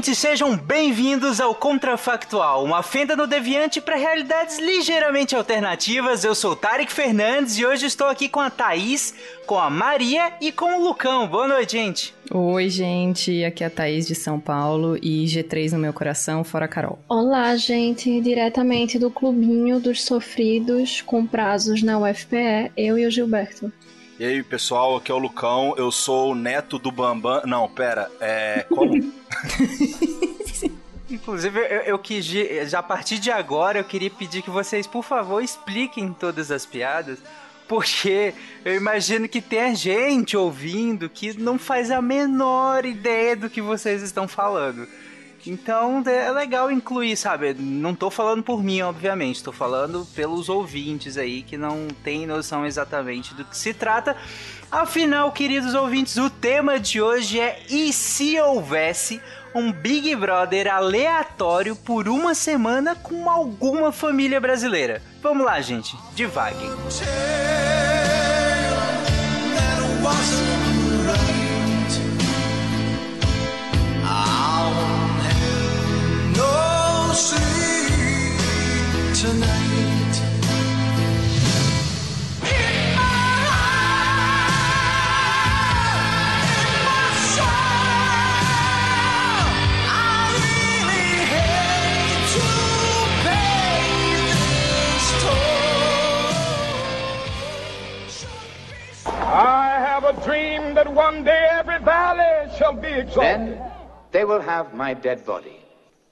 Ouvintes, sejam bem-vindos ao Contrafactual, uma fenda no deviante para realidades ligeiramente alternativas. Eu sou Tarek Fernandes e hoje estou aqui com a Thaís, com a Maria e com o Lucão. Boa noite, gente. Oi, gente, aqui é a Thaís de São Paulo e G3 no meu coração, fora Carol. Olá, gente, diretamente do clubinho dos sofridos com prazos na UFPE, eu e o Gilberto. E aí, pessoal, aqui é o Lucão, eu sou o neto do Bambam. Não, pera, é. Como? Inclusive, eu, eu quis. Já a partir de agora, eu queria pedir que vocês, por favor, expliquem todas as piadas. Porque eu imagino que tem gente ouvindo que não faz a menor ideia do que vocês estão falando. Então é legal incluir, sabe? Não tô falando por mim, obviamente, tô falando pelos ouvintes aí que não tem noção exatamente do que se trata. Afinal, queridos ouvintes, o tema de hoje é e se houvesse um Big Brother aleatório por uma semana com alguma família brasileira? Vamos lá, gente, I have a dream that one day every valley shall be exalted. Then they will have my dead body,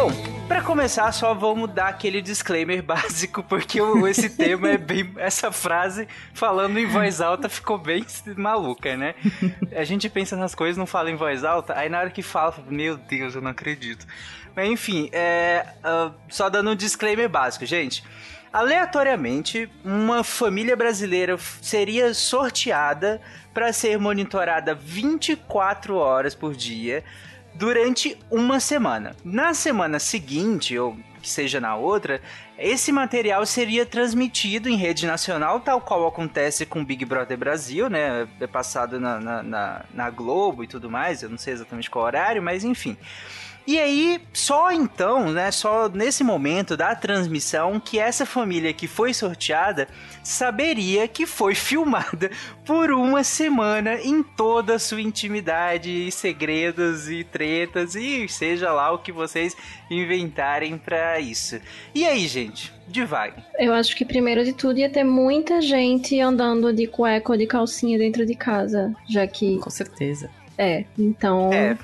Bom, para começar, só vamos dar aquele disclaimer básico, porque esse tema é bem. Essa frase falando em voz alta ficou bem maluca, né? A gente pensa nas coisas, não fala em voz alta, aí na hora que fala, meu Deus, eu não acredito. Mas enfim, é, ah, só dando um disclaimer básico, gente. Aleatoriamente, uma família brasileira seria sorteada para ser monitorada 24 horas por dia durante uma semana. Na semana seguinte, ou que seja na outra, esse material seria transmitido em rede nacional, tal qual acontece com Big Brother Brasil, né? É passado na, na, na, na Globo e tudo mais, eu não sei exatamente qual horário, mas enfim. E aí, só então, né, só nesse momento da transmissão, que essa família que foi sorteada saberia que foi filmada por uma semana em toda a sua intimidade, e segredos e tretas e seja lá o que vocês inventarem pra isso. E aí, gente, devagar. Eu acho que primeiro de tudo ia ter muita gente andando de cueca ou de calcinha dentro de casa, já que Com certeza. é. Então, É,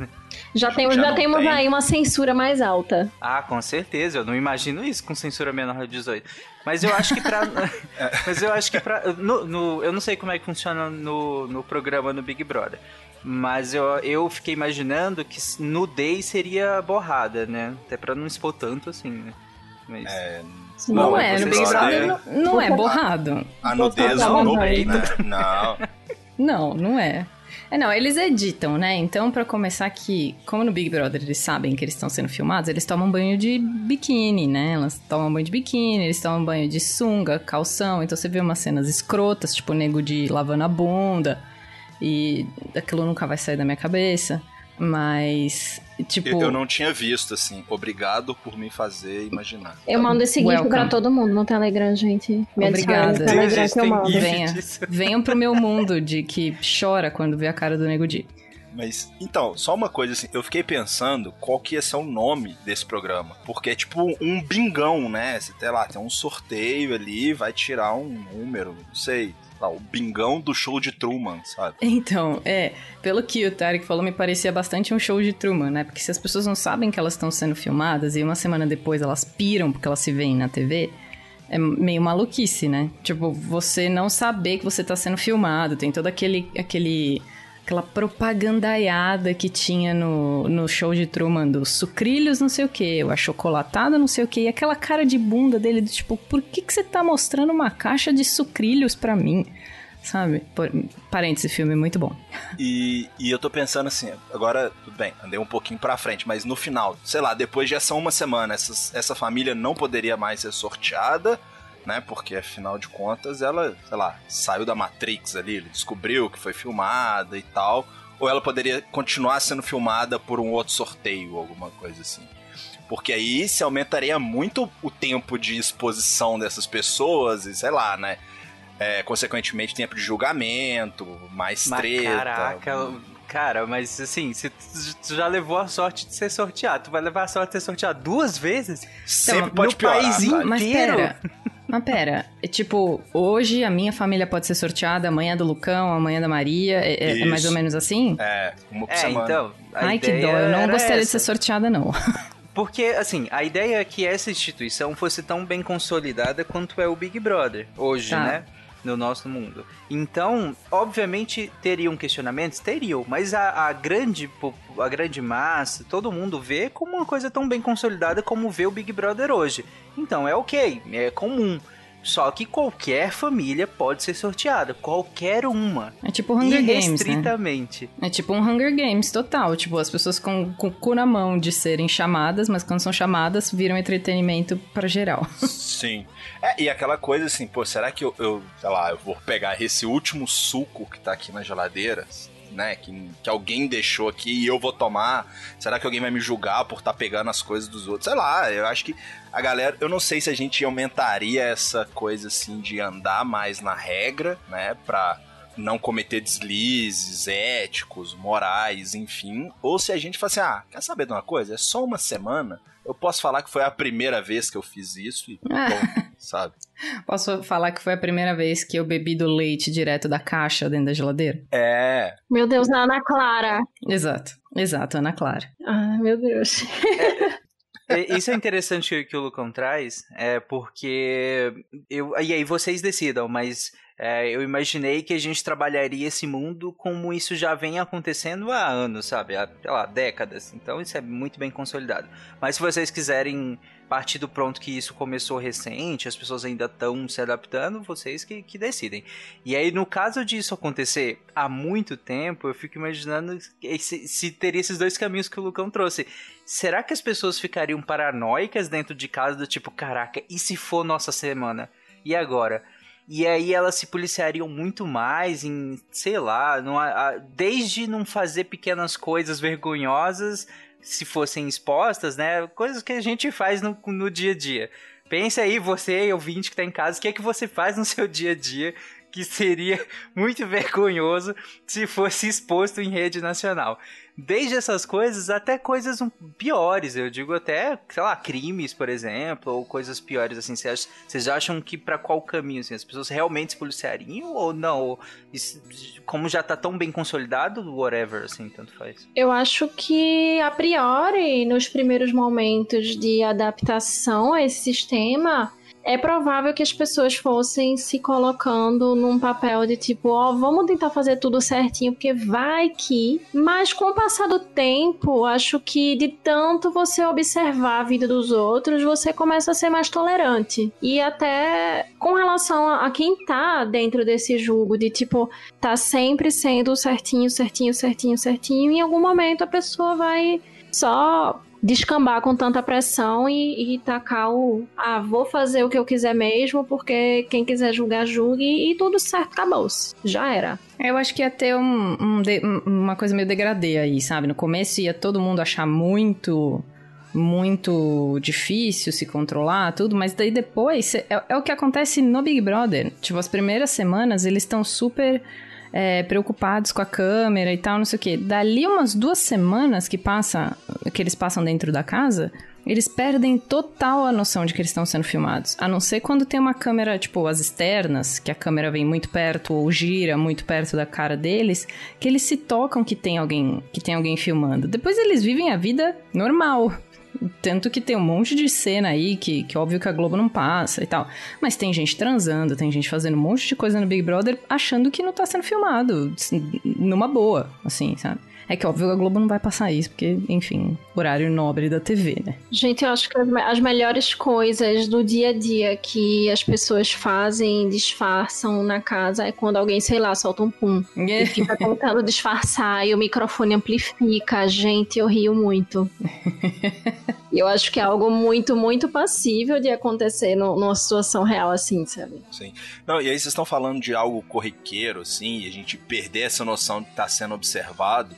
já temos Já já não temos tem. aí uma censura mais alta. Ah, com certeza. Eu não imagino isso com censura menor de 18. Mas eu acho que pra. mas eu acho que pra. No, no- eu não sei como é que funciona no, no programa no Big Brother. Mas eu, eu fiquei imaginando que nudez seria borrada, né? Até pra não expor tanto assim, né? Mas... É, Não, Não, é, no você Big. Brother não, não é borrado. a nudez no né? vai. Não. Não, não é. É, não, eles editam, né? Então, pra começar aqui, como no Big Brother eles sabem que eles estão sendo filmados, eles tomam banho de biquíni, né? Elas tomam banho de biquíni, eles tomam banho de sunga, calção. Então você vê umas cenas escrotas, tipo nego de lavando a bunda. E aquilo nunca vai sair da minha cabeça. Mas, tipo. Eu, eu não tinha visto, assim. Obrigado por me fazer imaginar. Eu mando esse gif Welcome. pra todo mundo no Telegram, gente. Me Obrigada. Telegram que eu mando. Venha, venham pro meu mundo de que chora quando vê a cara do Nego Di. Mas, então, só uma coisa assim, eu fiquei pensando qual que ia ser o nome desse programa. Porque é tipo um bingão, né? Tem lá, tem um sorteio ali, vai tirar um número, não sei. Lá, o bingão do show de Truman, sabe? Então, é, pelo que o Tarek falou, me parecia bastante um show de Truman, né? Porque se as pessoas não sabem que elas estão sendo filmadas e uma semana depois elas piram porque elas se veem na TV, é meio maluquice, né? Tipo, você não saber que você tá sendo filmado, tem todo aquele. aquele aquela propagandaiada que tinha no, no show de Truman dos sucrilhos não sei o que, o achocolatado não sei o que, e aquela cara de bunda dele do tipo, por que, que você tá mostrando uma caixa de sucrilhos pra mim? Sabe? Por, parêntese, filme muito bom. E, e eu tô pensando assim, agora, tudo bem, andei um pouquinho pra frente, mas no final, sei lá, depois de essa uma semana, essas, essa família não poderia mais ser sorteada, né? Porque afinal de contas ela, sei lá, saiu da Matrix ali, ele descobriu que foi filmada e tal. Ou ela poderia continuar sendo filmada por um outro sorteio, alguma coisa assim. Porque aí se aumentaria muito o tempo de exposição dessas pessoas e sei lá, né? É, consequentemente, tempo de julgamento, mais Mas treta. caraca, cara, mas assim, se tu já levou a sorte de ser sorteado, tu vai levar a sorte de ser sorteado duas vezes? Sempre Então, pode no piorar. país sabe? Mas inteiro. pera. Mas pera, é tipo, hoje a minha família pode ser sorteada, amanhã é do Lucão, amanhã é da Maria, é, é- é mais ou menos assim? É, uma por É, semana. então. Ai, que dó, eu não gostaria de essa. ser sorteada, não. Porque, assim, a ideia é que essa instituição fosse tão bem consolidada quanto é o Big Brother hoje, Tá. né? No nosso mundo. Então, obviamente, teriam questionamentos? Teriam, mas a, a grande, a grande massa, todo mundo vê como uma coisa tão bem consolidada como vê o Big Brother hoje. Então, é ok, é comum. Só que qualquer família pode ser sorteada, qualquer uma. É tipo Hunger Games, né? Irrestritamente. É tipo um Hunger Games total. Tipo, as pessoas com, com o cu na mão de serem chamadas, mas quando são chamadas, viram entretenimento pra geral. Sim. É, e aquela coisa assim, pô, será que eu, eu, sei lá, eu vou pegar esse último suco que tá aqui na geladeira, né, que, que alguém deixou aqui e eu vou tomar? Será que alguém vai me julgar por estar pegando as coisas dos outros? Sei lá, eu acho que a galera, eu não sei se a gente aumentaria essa coisa assim de andar mais na regra, né, pra não cometer deslizes éticos, morais, enfim, ou se a gente fala assim, ah, quer saber de uma coisa? É só uma semana, eu posso falar que foi a primeira vez que eu fiz isso e Ah. bom, sabe? Posso falar que foi a primeira vez que eu bebi do leite direto da caixa dentro da geladeira? É, Meu Deus, a Ana Clara. Exato, exato, Ana Clara. Ai, meu Deus. E- Isso é interessante que, que o Lucão traz, é porque eu e aí vocês decidam, mas é, eu imaginei que a gente trabalharia esse mundo como isso já vem acontecendo há anos, sabe? Há, sei lá, décadas. Então isso é muito bem consolidado. Mas se vocês quiserem partir do pronto que isso começou recente, as pessoas ainda estão se adaptando, vocês que, que decidem. E aí, no caso disso acontecer há muito tempo, eu fico imaginando se, se teria esses dois caminhos que o Lucão trouxe. Será que as pessoas ficariam paranoicas dentro de casa do tipo, caraca, e se for nossa semana? E agora? E aí elas se policiariam muito mais em, sei lá, não, a- desde não fazer pequenas coisas vergonhosas se fossem expostas, né? Coisas que a gente faz no, no dia a dia. Pensa aí, você, ouvinte que tá em casa, o que é que você faz no seu dia a dia que seria muito vergonhoso se fosse exposto em rede nacional. Desde essas coisas até coisas piores, eu digo até, sei lá, crimes, por exemplo, ou coisas piores assim. Vocês acham, que pra qual caminho assim, as pessoas realmente se policiariam ou não? Ou isso- como já tá tão bem consolidado, whatever, assim, tanto faz. Eu acho que, a priori, nos primeiros momentos de adaptação a esse sistema, é provável que as pessoas fossem se colocando num papel de tipo, ó, vamos tentar fazer tudo certinho, porque vai que. Mas com o passar do tempo, acho que de tanto você observar a vida dos outros, você começa a ser mais tolerante. E até com relação a, quem tá dentro desse julgo, de tipo, tá sempre sendo certinho, certinho, certinho, certinho, em algum momento a pessoa vai só descambar com tanta pressão e, e tacar o ah, vou fazer o que eu quiser mesmo, porque quem quiser julgar, julgue e tudo certo, acabou-se. Já era. Eu acho que ia ter um- um de- um- uma coisa meio degradê aí, sabe? No começo ia todo mundo achar muito, muito difícil se controlar, tudo, mas daí depois é, é o que acontece no Big Brother. Tipo, as primeiras semanas eles estão super é, preocupados com a câmera e tal, não sei o quê. Dali umas duas semanas que passa, que eles passam dentro da casa, eles perdem total a noção de que eles estão sendo filmados. A não ser quando tem uma câmera, tipo, as externas, que a câmera vem muito perto ou gira muito perto da cara deles, que eles se tocam que tem alguém, que tem alguém filmando. Depois eles vivem a vida normal. Tanto que tem um monte de cena aí que, que óbvio que a Globo não passa e tal. Mas tem gente transando, tem gente fazendo um monte de coisa no Big Brother achando que não tá sendo filmado. assim, Numa boa, assim, sabe? É que óbvio que a Globo não vai passar isso, porque, enfim, horário nobre da TV, né? Gente, eu acho que as, me- as melhores coisas do dia a dia que as pessoas fazem, disfarçam na casa, é quando alguém, sei lá, solta um pum. E fica tentando disfarçar e o microfone amplifica. Gente, eu rio muito. Eu acho que é algo muito, muito passível de acontecer no- numa situação real assim, sabe? Sim. Não, e aí vocês estão falando de algo corriqueiro, assim, e a gente perder essa noção de estar sendo observado.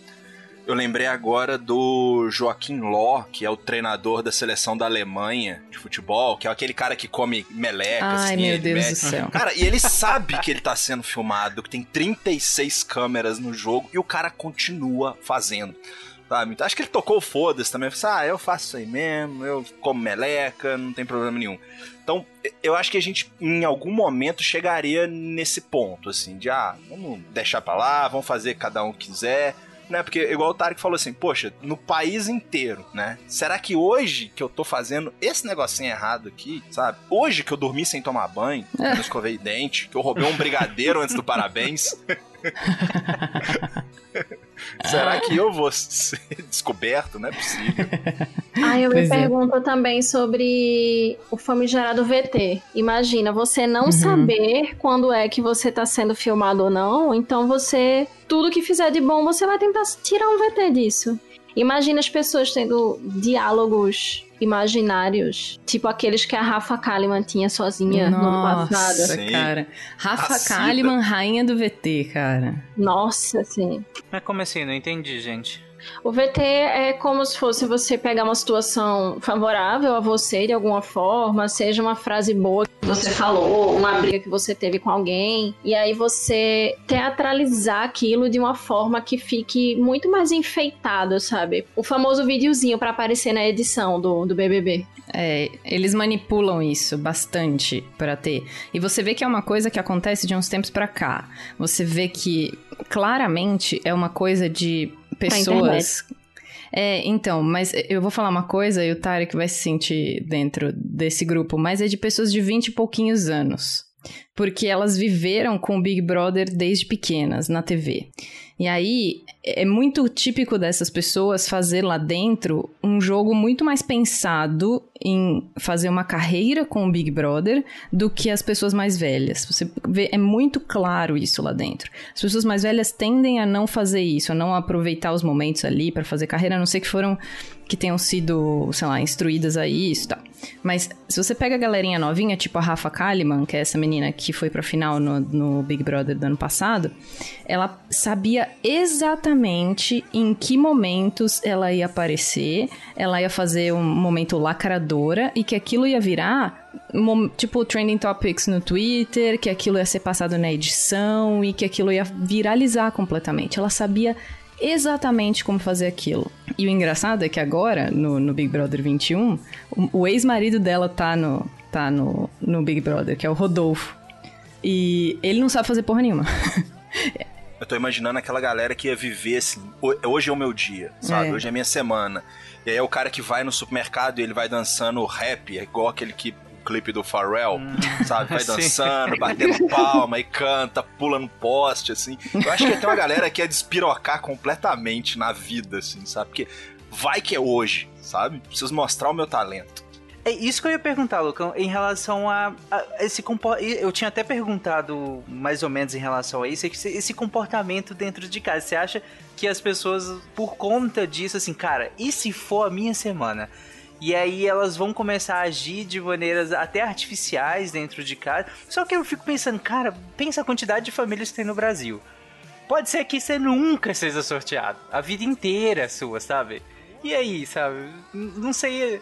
Eu lembrei agora do Joaquim Ló, que é o treinador da seleção da Alemanha de futebol, que é aquele cara que come meleca, Ai, assim, meu Deus mete- do céu. Cara, e ele sabe que ele tá sendo filmado, que tem 36 câmeras no jogo, e o cara continua fazendo. Sabe? Então acho que ele tocou o foda-se também. Falou assim, ah, eu faço isso aí mesmo, eu como meleca, não tem problema nenhum. Então, eu acho que a gente, em algum momento, chegaria nesse ponto, assim, de, ah, vamos deixar pra lá, vamos fazer cada um quiser, né? Porque, igual o Tarek falou assim, poxa, no país inteiro, né? Será que hoje que eu tô fazendo esse negocinho errado aqui, sabe? Hoje que eu dormi sem tomar banho, que eu não escovei dente, que eu roubei um brigadeiro antes do parabéns. Será que eu vou ser descoberto? Não é possível. Ah, eu Pois me é. pergunto também sobre o famigerado VT. Imagina, você não Uhum. saber quando é que você tá sendo filmado ou não, então você, tudo que fizer de bom, você vai tentar tirar um VT disso. Imagina as pessoas tendo diálogos imaginários, tipo aqueles que a Rafa Kalimann tinha sozinha no ano passado. Nossa, Sim. cara. Rafa A Cida. Kalimann, rainha do VT, cara. Nossa, assim. Mas como assim? Não entendi, gente. O VT é como se fosse você pegar uma situação favorável a você de alguma forma, seja uma frase boa você falou, uma briga que você teve com alguém, e aí você teatralizar aquilo de uma forma que fique muito mais enfeitado, sabe? O famoso videozinho pra aparecer na edição do, do BBB. É, eles manipulam isso bastante pra ter. E você vê que é uma coisa que acontece de uns tempos pra cá. Você vê que claramente é uma coisa de pessoas. É, então, mas eu vou falar uma coisa e o Tarek vai se sentir dentro desse grupo, mas é de pessoas de 20 e pouquinhos anos. Porque elas viveram com o Big Brother desde pequenas na TV. E aí é muito típico dessas pessoas fazer lá dentro um jogo muito mais pensado em fazer uma carreira com o Big Brother do que as pessoas mais velhas. Você vê, é muito claro isso lá dentro. As pessoas mais velhas tendem a não fazer isso, a não aproveitar os momentos ali para fazer carreira, a não ser que foram que tenham sido, sei lá, instruídas a isso e tal. Mas se você pega a galerinha novinha, tipo a Rafa Kalimann, que é essa menina que foi pra final no, no Big Brother do ano passado, ela sabia exatamente em que momentos ela ia aparecer, ela ia fazer um momento lacradora e que aquilo ia virar tipo trending topics no Twitter, que aquilo ia ser passado na edição e que aquilo ia viralizar completamente. Ela sabia exatamente como fazer aquilo. E o engraçado é que agora, no, no Big Brother 21, o, o ex-marido dela tá no, tá no, no Big Brother, que é o Rodolfo. E ele não sabe fazer porra nenhuma. Eu tô imaginando aquela galera que ia viver assim, "Ho- hoje é o meu dia, sabe? É. Hoje é a minha semana. E aí é o cara que vai no supermercado e ele vai dançando rap, é igual aquele que clipe do Pharrell, sabe? Vai Sim. dançando, batendo palma e canta, pula no poste, assim. Eu acho que tem uma galera que ia despirocar completamente na vida, assim, sabe? Porque vai que é hoje, sabe? Preciso mostrar o meu talento. É isso que eu ia perguntar, Lucão, em relação a, a esse comportamento. Eu tinha até perguntado mais ou menos em relação a isso, esse, esse comportamento dentro de casa. Você acha que as pessoas, por conta disso, assim, cara, e se for a minha semana? E aí elas vão começar a agir de maneiras até artificiais dentro de casa. Só que eu fico pensando, cara, pensa a quantidade de famílias que tem no Brasil. Pode ser que você nunca seja sorteado. A vida inteira é sua, sabe? E aí, sabe? Não sei.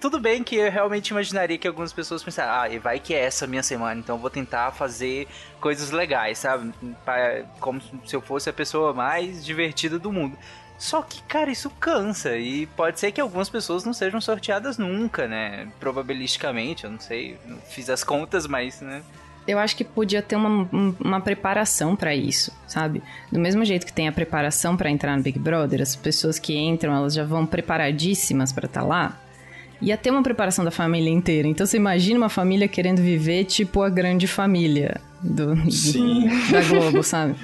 Tudo bem que eu realmente imaginaria que algumas pessoas pensaram, ah, e vai que é essa minha semana, então eu vou tentar fazer coisas legais, sabe? Pra- Como se eu fosse a pessoa mais divertida do mundo. Só que, cara, isso cansa e pode ser que algumas pessoas não sejam sorteadas nunca, né? Probabilisticamente, eu não sei, não fiz as contas, mas, né? eu acho que podia ter uma, um- uma preparação pra isso, sabe? Do mesmo jeito que tem a preparação pra entrar no Big Brother, as pessoas que entram, elas já vão preparadíssimas pra estar lá. Ia ter uma preparação da família inteira. Então você imagina uma família querendo viver tipo a grande família do, do- Sim. da Globo, sabe?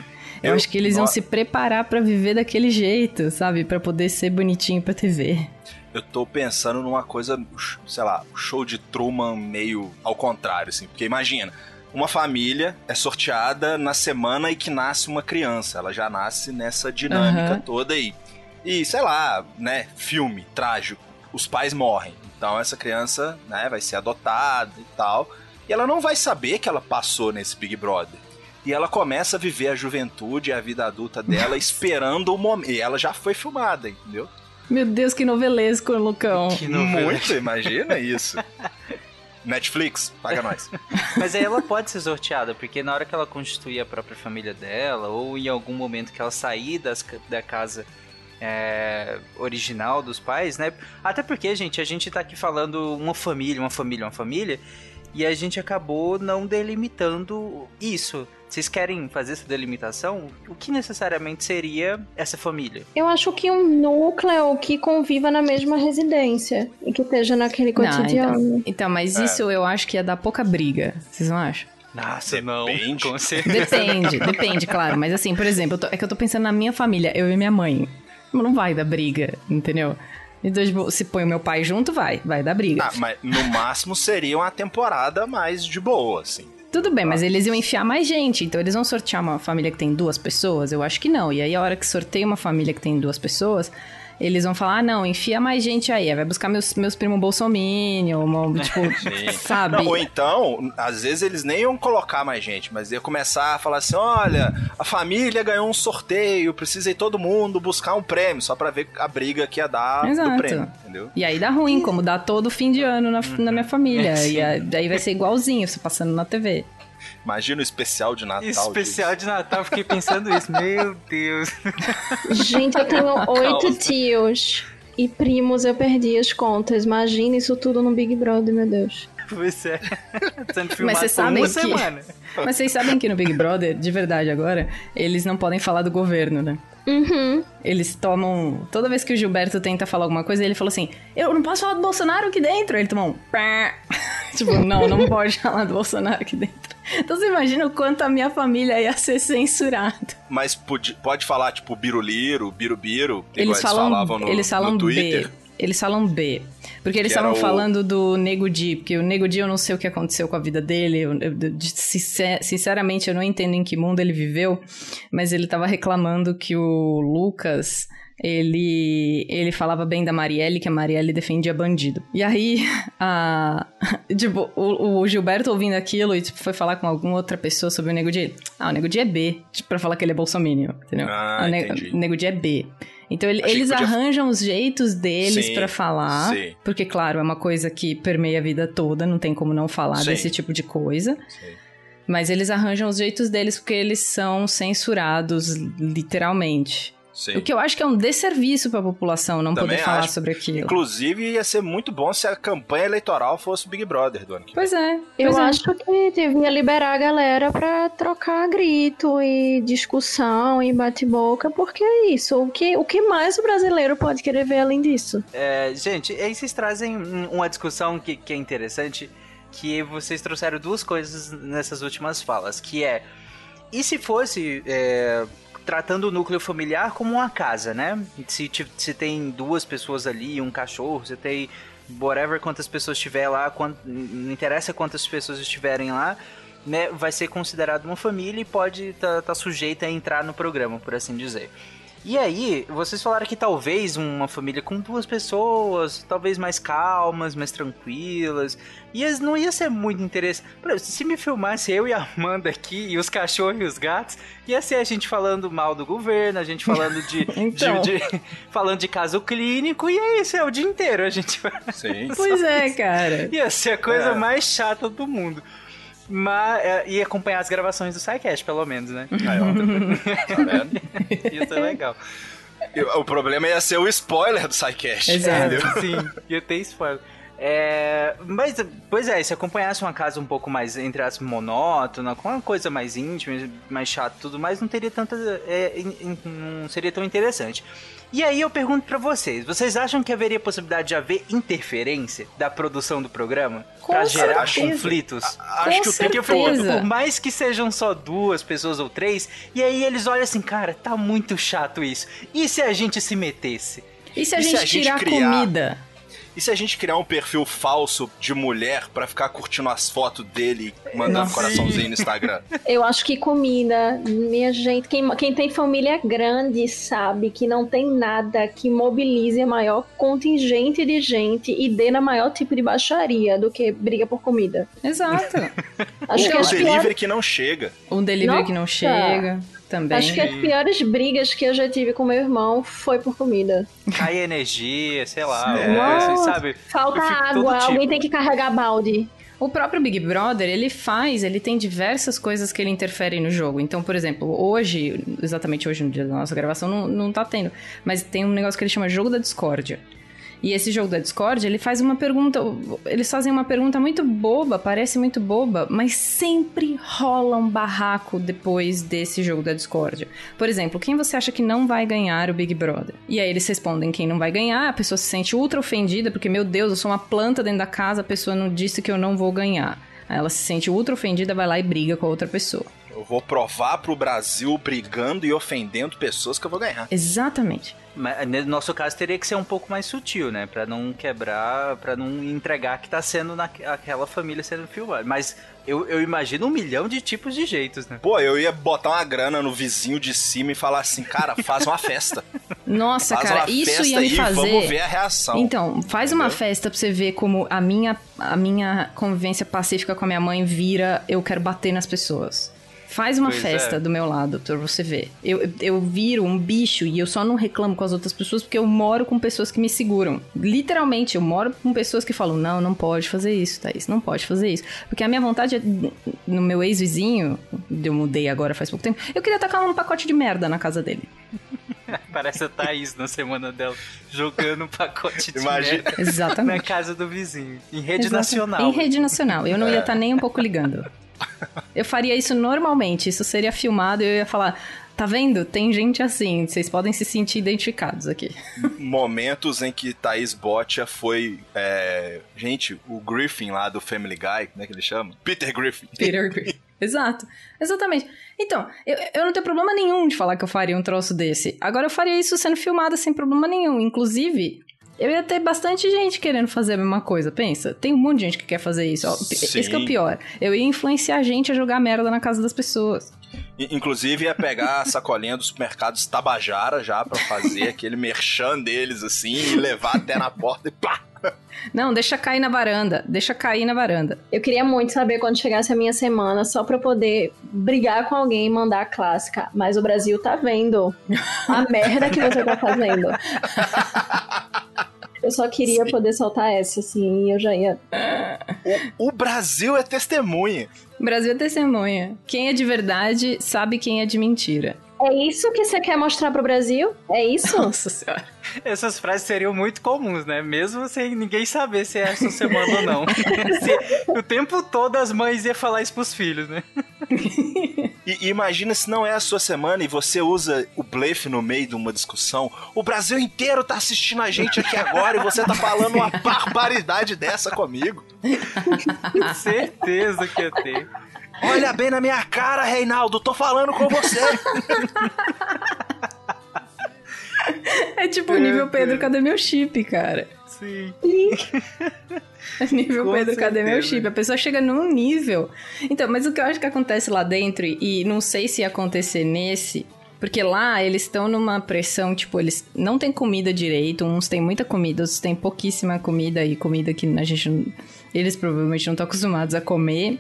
Eu, Eu- acho que eles iam se preparar pra viver daquele jeito, sabe? Pra poder ser bonitinho pra TV. Eu tô pensando numa coisa, sei lá, show de Truman meio ao contrário, assim. Porque imagina, uma família é sorteada na semana e que nasce uma criança. Ela já nasce nessa dinâmica Aham. toda aí. E, sei lá, né, filme trágico. Os pais morrem. Então essa criança, né, vai ser adotada e tal. E ela não vai saber que ela passou nesse Big Brother. E ela começa a viver a juventude e a vida adulta dela esperando o momento. E ela já foi filmada, entendeu? Meu Deus, que novelesco, Lucão. Que novela. Muito, imagina isso. Netflix, paga nós. Mas aí ela pode ser sorteada, porque na hora que ela constituir a própria família dela, ou em algum momento que ela sair das da casa é, original dos pais, né? Até porque, gente, a gente tá aqui falando uma família, uma família, uma família, e a gente acabou não delimitando isso. Vocês querem fazer essa delimitação? O que necessariamente seria essa família? Eu acho que um núcleo que conviva na mesma residência e que esteja naquele Não, cotidiano. então, então, mas É. isso eu acho que ia dar pouca briga. Vocês não acham? Nossa, não. Depende. Com certeza. Depende, depende, claro. Mas assim, por exemplo, eu tô- é que eu tô pensando na minha família, eu e minha mãe. Não vai dar briga, entendeu? Então, tipo, se põe o meu pai junto, vai, vai dar briga. Ah, mas no máximo seria uma temporada mais de boa, assim. Tudo bem, mas eles iam enfiar mais gente, então eles vão sortear uma família que tem duas pessoas? Eu acho que não. E aí, a hora que sorteia uma família que tem duas pessoas, eles vão falar: ah, não, enfia mais gente aí. Vai buscar meus, meus primos bolsominion, uma- tipo, sabe? Não, ou então, às vezes eles nem iam colocar mais gente, mas ia começar a falar assim: olha, a família ganhou um sorteio, precisa ir todo mundo buscar um prêmio, só pra ver a briga que ia dar Exato. do prêmio, entendeu? E aí dá ruim, como dá todo fim de ano na, na minha família. Sim. E aí, daí vai ser igualzinho, você passando na TV. Imagina o especial de Natal. Especial de Natal, fiquei pensando isso. Meu Deus. Gente, eu tenho oito tios e primos, eu perdi as contas. Imagina isso tudo no Big Brother, meu Deus. Pois é. Mas vocês sabem uma que- semana. Mas vocês sabem que no Big Brother, de verdade agora, eles não podem falar do governo, né? Uhum. Eles tomam. Toda vez que o Gilberto tenta falar alguma coisa, ele falou assim: Eu não posso falar do Bolsonaro aqui dentro. Ele tomou um. tipo, não, não pode falar do Bolsonaro aqui dentro. Então você imagina o quanto a minha família ia ser censurada. Mas pode, pode falar, tipo, biruliro, birubiru, igual Eles falam, falavam no, eles falam no B. Eles falam B. Porque eles Que estavam o- falando do Nego Di, porque o Nego Di eu não sei o que aconteceu com a vida dele. Eu, eu- sinceramente, eu não entendo em que mundo ele viveu, mas ele tava reclamando que o Lucas. Ele, ele falava bem da Marielle, que a Marielle defendia bandido. E aí, a, tipo, o, o Gilberto ouvindo aquilo e tipo, foi falar com alguma outra pessoa sobre o Nego Di. Ah, o Nego Di é B, tipo, pra falar que ele é bolsominion, entendeu? Ah, o, Ne- entendi. o Nego Di é B. Então ele- eles podia- arranjam os jeitos deles pra falar, sim. porque claro, é uma coisa que permeia a vida toda, não tem como não falar Sim. desse tipo de coisa. Sim. Mas eles arranjam os jeitos deles porque eles são censurados literalmente. Sim. O que eu acho que é um desserviço pra população não Também poder falar acho. sobre aquilo. Inclusive, ia ser muito bom se a campanha eleitoral fosse Big Brother do ano que vem. Pois é. Eu pois é. acho que devia liberar a galera pra trocar grito e discussão e bate-boca, porque é isso. O que, o que mais o brasileiro pode querer ver além disso? É, gente, aí vocês trazem um- uma discussão que, que é interessante, que vocês trouxeram duas coisas nessas últimas falas, que é, e se fosse é, tratando o núcleo familiar como uma casa, né? Se, se tem duas pessoas ali, um cachorro, você tem whatever quantas pessoas tiver lá, quan- não interessa quantas pessoas estiverem lá, né, vai ser considerado uma família e pode estar sujeita a entrar no programa, por assim dizer. E aí, vocês falaram que talvez uma família com duas pessoas, talvez mais calmas, mais tranquilas, ia, não ia ser muito interessante. Se me filmasse eu e a Amanda aqui, e os cachorros e os gatos, ia ser a gente falando mal do governo, a gente falando de, Então. de- de- falando de caso clínico, e é isso, é o dia inteiro a gente vai. Sim. Pois é, cara. Ia ser a coisa É. mais chata do mundo. Mas é, ia acompanhar as gravações do SciCast, pelo menos, né? Aí. Tá vendo? Ia ser legal. E O problema ia ser o spoiler do SciCast. Exato. entendeu? Sim, ia ter spoiler. É, mas, pois é, se acompanhasse uma casa um pouco mais, entre as monótona, com uma coisa mais íntima, mais chata e tudo mais, não teria tanta. é, in- não seria tão interessante. E aí eu pergunto pra vocês, vocês acham que haveria possibilidade de haver interferência da produção do programa? Com pra gerar conflitos? Acho que o Porque, por mais que sejam só duas pessoas ou três, e aí eles olham assim, cara, tá muito chato isso. E se a gente se metesse? E se a E se gente a gente tirar criar- comida? E se a gente criar um perfil falso de mulher pra ficar curtindo as fotos dele e mandando Nossa. coraçãozinho no Instagram? Eu acho que comida, minha gente, quem, quem tem família grande sabe que não tem nada que mobilize a maior contingente de gente e dê na maior tipo de baixaria do que briga por comida. Exato. Acho Ou que as delivery piores, que não chega. Um delivery que não Nossa. chega também. acho que as piores brigas que eu já tive com meu irmão foi por comida. Cai energia, sei lá, É. assim, Nossa, sabe? Falta água, tipo. alguém tem que carregar balde. O próprio Big Brother, ele faz, ele tem diversas coisas que ele interfere no jogo. Então, por exemplo, hoje, exatamente hoje no dia da nossa gravação, não, não tá tendo. Mas tem um negócio que ele chama Jogo da Discórdia. E esse jogo da Discord, ele faz uma pergunta. Eles fazem uma pergunta muito boba, parece muito boba, mas sempre rola um barraco depois desse jogo da Discord. Por exemplo, quem você acha que não vai ganhar o Big Brother? E aí eles respondem quem não vai ganhar, a pessoa se sente ultra ofendida, porque, meu Deus, eu sou uma planta dentro da casa, a pessoa não disse que eu não vou ganhar. Aí ela se sente ultra ofendida, vai lá e briga com a outra pessoa. Eu vou provar pro Brasil brigando e ofendendo pessoas que eu vou ganhar. Exatamente. Mas no nosso caso teria que ser um pouco mais sutil, né? Pra não quebrar, pra não entregar que tá sendo na, aquela família sendo filmada. Mas eu, eu imagino um milhão de tipos de jeitos, né? Pô, eu ia botar uma grana no vizinho de cima e falar assim, cara, faz uma festa. Nossa, Faz cara, uma isso ia me fazer. vamos ver a reação. Então, faz uma Entendeu? festa pra você ver como a minha, a minha convivência pacífica com a minha mãe vira eu quero bater nas pessoas. Faz uma Pois festa é. do meu lado pra você ver. Eu, eu viro um bicho e eu só não reclamo com as outras pessoas porque eu moro com pessoas que me seguram. Literalmente, eu moro com pessoas que falam: não, não pode fazer isso, Thaís, não pode fazer isso. Porque a minha vontade é, no meu ex-vizinho, eu mudei agora faz pouco tempo, eu queria tacar um pacote de merda na casa dele. Parece a Thaís na semana dela jogando um pacote de Imagina. merda Exatamente. na casa do vizinho. Em rede Exato. nacional. Em rede nacional. Eu não ia estar nem um pouco ligando. Eu faria isso normalmente. Isso seria filmado e eu ia falar: tá vendo? Tem gente assim. Vocês podem se sentir identificados aqui. Momentos em que Thaís Botia foi. é, Gente, o Griffin lá do Family Guy, como é que ele chama? Peter Griffin. Peter Griffin. Exato. Exatamente. Então, eu, eu não tenho problema nenhum de falar que eu faria um troço desse. Agora, eu faria isso sendo filmada sem problema nenhum. Inclusive. Eu ia ter bastante gente querendo fazer a mesma coisa, pensa. Tem um monte de gente que quer fazer isso. Sim. Esse que é o pior. Eu ia influenciar a gente a jogar merda na casa das pessoas. Inclusive ia pegar a sacolinha dos mercados Tabajara já pra fazer aquele merchan deles assim e levar até na porta e plá! Não, deixa cair na varanda. Deixa cair na varanda. Eu queria muito saber quando chegasse a minha semana, só pra eu poder brigar com alguém e mandar a clássica. Mas o Brasil tá vendo a merda que você tá fazendo. Eu só queria poder soltar essa, assim, e eu já ia. O Brasil é testemunha. Brasil é testemunha. Quem é de verdade sabe quem é de mentira. É isso que você quer mostrar pro Brasil? É isso? Nossa senhora. Essas frases seriam muito comuns, né? Mesmo sem ninguém saber se é essa semana ou não. Se- o tempo todo as mães iam falar isso pros filhos, né? E, e imagina se não é a sua semana e você usa o blefe no meio de uma discussão. O Brasil inteiro tá assistindo a gente aqui agora e você tá falando uma barbaridade dessa comigo. Certeza que ia ter. Olha bem na minha cara, Reinaldo, tô falando com você. É tipo o nível Pedro, cadê meu chip, cara? Sim. É nível Com Pedro, cadê meu certeza. chip? A pessoa chega num nível. Então, mas o que eu acho que acontece lá dentro, e não sei se ia acontecer nesse. Porque lá eles estão numa pressão, tipo, eles não têm comida direito, uns têm muita comida, outros têm pouquíssima comida e comida que a gente não, eles provavelmente não estão acostumados a comer.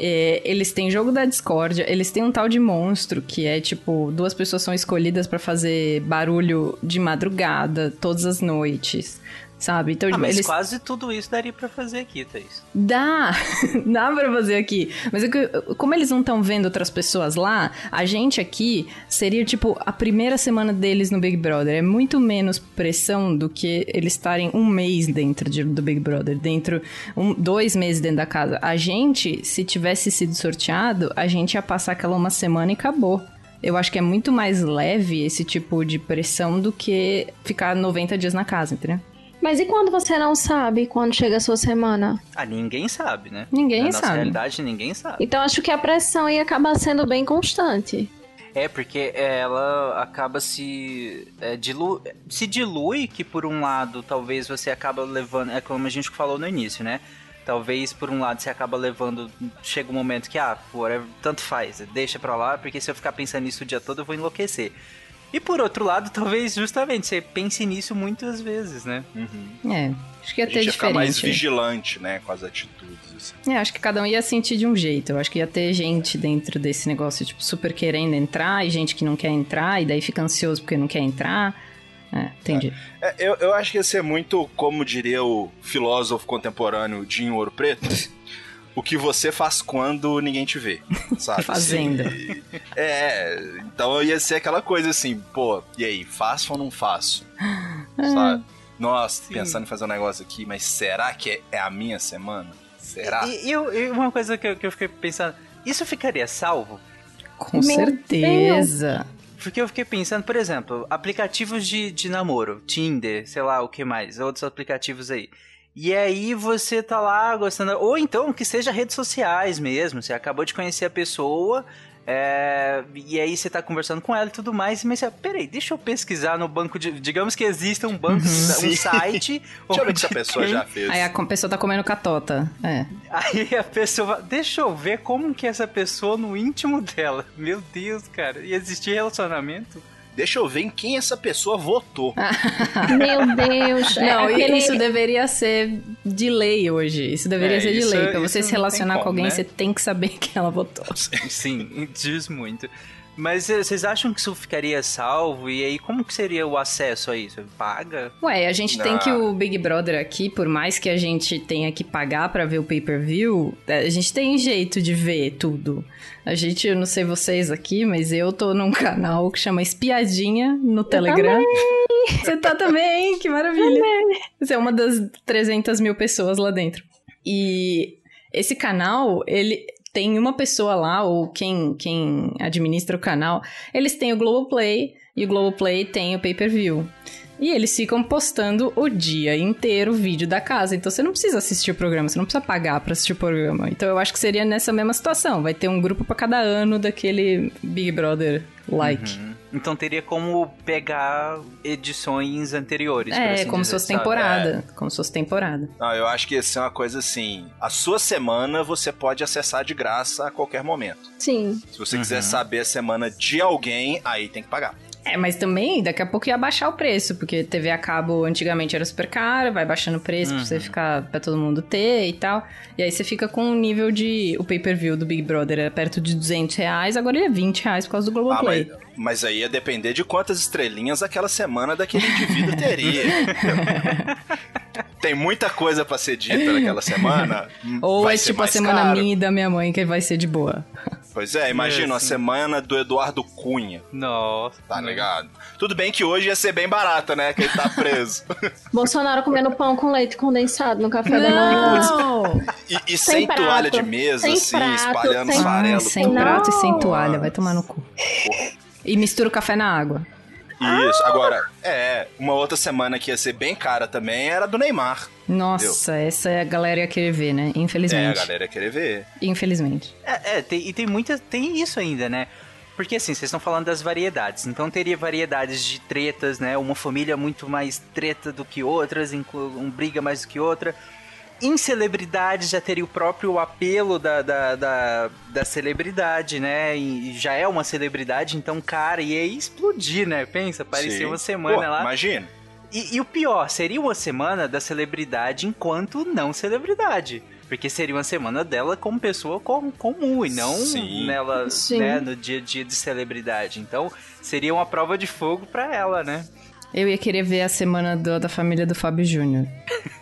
É, eles têm jogo da discórdia, eles têm um tal de monstro, que é tipo, duas pessoas são escolhidas pra fazer barulho de madrugada, todas as noites. Sabe? Então, Ah, mas eles quase tudo isso daria pra fazer aqui, Thaís. Dá, dá pra fazer aqui. Mas é que, como eles não estão vendo outras pessoas lá, a gente aqui seria tipo a primeira semana deles no Big Brother. É muito menos pressão do que eles estarem um mês dentro de- do Big Brother, dentro um, dois meses dentro da casa. A gente, se tivesse sido sorteado, a gente ia passar aquela uma semana e acabou. Eu acho que é muito mais leve esse tipo de pressão do que ficar 90 dias na casa, entendeu? Mas e quando você não sabe quando chega a sua semana? Ah, ninguém sabe, né? Ninguém Na sabe. realidade, ninguém sabe. Então acho que a pressão ia acabar sendo bem constante. É, porque ela acaba se, é, dilu se dilui, que por um lado talvez você acaba levando, é como a gente falou no início, né? Talvez por um lado você acaba levando, chega um momento que, ah, whatever, tanto faz, deixa pra lá, porque se eu ficar pensando nisso o dia todo eu vou enlouquecer. E por outro lado, talvez justamente você pense nisso muitas vezes, né? É, acho que ia A ter gente ia ficar mais diferente. vigilante, né, com as atitudes. assim. É, acho que cada um ia sentir de um jeito. Eu acho que ia ter gente dentro desse negócio, tipo, super querendo entrar e gente que não quer entrar e daí fica ansioso porque não quer entrar. É, entendi. É, eu, eu acho que ia ser muito, como diria o filósofo contemporâneo Dinho Ouro Preto, o que você faz quando ninguém te vê, sabe? Fazenda. Assim, é, então ia ser aquela coisa assim, pô, e aí, faço ou não faço? Sabe? Nossa, pensando em fazer um negócio aqui, mas será que é, é a minha semana? Será? E, e eu- e uma coisa que eu, que eu fiquei pensando, isso ficaria salvo? Com Meu certeza. Porque eu fiquei pensando, por exemplo, aplicativos de, de namoro, Tinder, sei lá o que mais, outros aplicativos aí. E aí você tá lá gostando, ou então que seja redes sociais mesmo, você acabou de conhecer a pessoa, é, e aí você tá conversando com ela e tudo mais, mas você, peraí, deixa eu pesquisar no banco de, digamos que exista um banco, Sim. um site, Deixa eu ver onde se a pessoa tem- já fez. Aí a pessoa tá comendo catota. É. Aí a pessoa, deixa eu ver como que essa pessoa no íntimo dela. Meu Deus, cara, e existir relacionamento? Deixa eu ver em quem essa pessoa votou. Meu Deus. é Não, e aquele- isso deveria ser de lei hoje. Isso deveria É, ser de isso- lei. Pra você isso se relacionar com alguém, como, né? você tem que saber que ela votou. Sim, diz muito. Mas eh, vocês acham que isso ficaria salvo? E aí, como que seria o acesso a isso? Paga? Ué, a gente tem que o Big Brother aqui, por mais que a gente tenha que pagar pra ver o pay-per-view, é, a gente tem jeito de ver tudo. A gente, eu não sei vocês aqui, mas eu tô num canal que chama Espiadinha no Telegram. Você tá também, que maravilha. Você é uma das 300 mil pessoas lá dentro. E esse canal, ele tem uma pessoa lá, ou quem, quem administra o canal, eles têm o Globoplay, e o Globoplay tem o pay-per-view. E eles ficam postando o dia inteiro o vídeo da casa. Então você não precisa assistir o programa, você não precisa pagar pra assistir o programa. Então eu acho que seria nessa mesma situação. Vai ter um grupo pra cada ano daquele Big Brother like. Então teria como pegar edições anteriores. É, assim como se dizer, fosse sabe? temporada. Como se fosse temporada. Não, eu acho que ia ser uma coisa assim. A sua semana você pode acessar de graça a qualquer momento. Sim. Se você quiser saber a semana de alguém, aí tem que pagar. É, mas também daqui a pouco ia baixar o preço, porque TV a cabo antigamente era super caro, vai baixando o preço pra você ficar pra todo mundo ter e tal. E aí você fica com um nível de. O pay-per-view do Big Brother era perto de 200 reais, agora ele é 20 reais por causa do Ah, Globoplay. mas, mas aí ia depender de quantas estrelinhas aquela semana daquele indivíduo teria. Tem muita coisa pra ser dita naquela semana. Ou vai é ser tipo a semana caro. minha e da minha mãe que vai ser de boa. Pois é, imagina É, a semana do Eduardo Cunha, Nossa. tá ligado? Tudo bem que hoje ia ser bem barata, né? Que ele tá preso. Bolsonaro comendo pão com leite condensado no café da manhã. Não! E, e Sem sem, toalha de mesa, sem assim, prato, espalhando sem- farelo. Sem prato e sem toalha, vai tomar no cu. E mistura o café na água. Isso, agora, é, uma outra semana que ia ser bem cara também era do Neymar. Nossa, essa é a galera ia querer ver, né? É, a Infelizmente. galera ia querer ver. Infelizmente. É, é, tem, e tem muita. Tem isso ainda, né? Porque assim, vocês estão falando das variedades. Então teria variedades de tretas, né? Uma família muito mais treta do que outras, um briga mais do que outra. Em celebridades já teria o próprio apelo da, da, da, da celebridade, né? E já é uma celebridade, então, cara, ia explodir, né? Pensa, parecia Sim. uma semana Pô, lá. Imagina. E, e o pior, seria uma semana da celebridade enquanto não celebridade. Porque seria uma semana dela como pessoa com- comum e não Sim. nela, Sim. né, no dia a dia de celebridade. Então, seria uma prova de fogo pra ela, né? Eu ia querer ver a semana do- da família do Fábio Júnior.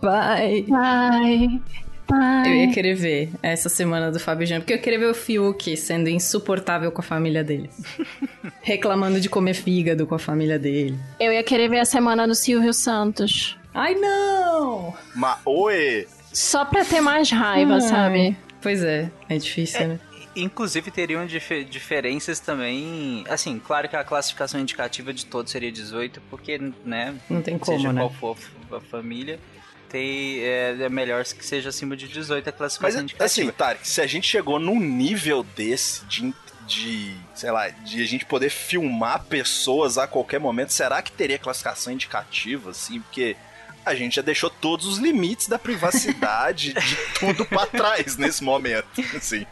Pai. Pai, pai. Eu ia querer ver essa semana do Fábio Júnior, porque eu queria ver o Fiuk sendo insuportável com a família dele. Reclamando de comer fígado com a família dele. Eu ia querer ver a semana do Silvio Santos. Ai, não! Mas, oi! Só pra ter mais raiva, Ai. sabe? Pois é, é difícil, né? Inclusive teriam dif- diferenças também. Assim, claro que a classificação indicativa de todos seria 18, porque, né? Não tem como, seja né? qual for a família, tem, é, é melhor que seja acima de 18 a Mas, classificação indicativa. assim, Tarek, se a gente chegou num nível desse de, de, sei lá, de a gente poder filmar pessoas a qualquer momento, será que teria classificação indicativa, assim? Porque a gente já deixou todos os limites da privacidade de tudo pra trás nesse momento, assim.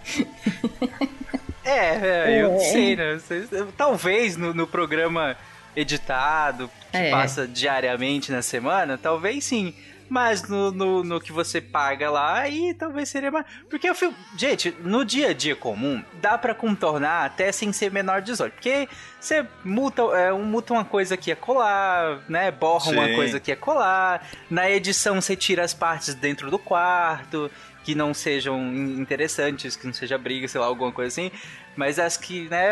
É, é, eu não sei, né? Talvez no, no programa editado, que É. passa diariamente na semana, talvez sim. Mas no, no, no que você paga lá, aí talvez seria mais. Porque eu fico. Gente, no dia a dia comum, dá pra contornar até sem ser menor de 18. Porque você multa, é, um, multa uma coisa que é colar, né? Borra uma Sim. coisa que é colar. Na edição você tira as partes dentro do quarto que não sejam in- interessantes, que não seja briga, sei lá, alguma coisa assim. Mas as que, né,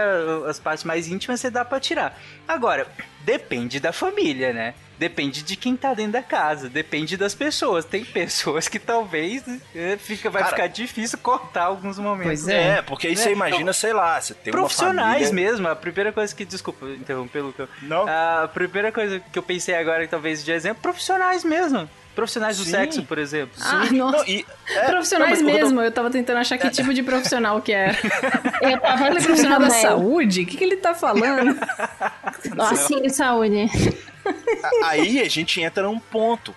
as partes mais íntimas você dá pra tirar. Agora, depende da família, né? Depende de quem tá dentro da casa, depende das pessoas. Tem pessoas que talvez é, fica, vai Cara, ficar difícil cortar alguns momentos. Pois é. É, porque aí Né? você imagina, sei lá, você tem uma Profissionais família... mesmo, a primeira coisa que. Desculpa interromper, Luca. Não. A primeira coisa que eu pensei agora, talvez de exemplo, profissionais mesmo. Profissionais do Sim. sexo, por exemplo. Ah, nossa. Não, e- é, Profissionais não, eu- mesmo, eu tava tentando achar que tipo de profissional que era. Eu tava Ele é profissional da saúde? O que, que ele tá falando? Assim, saúde. A- Aí a gente entra num ponto.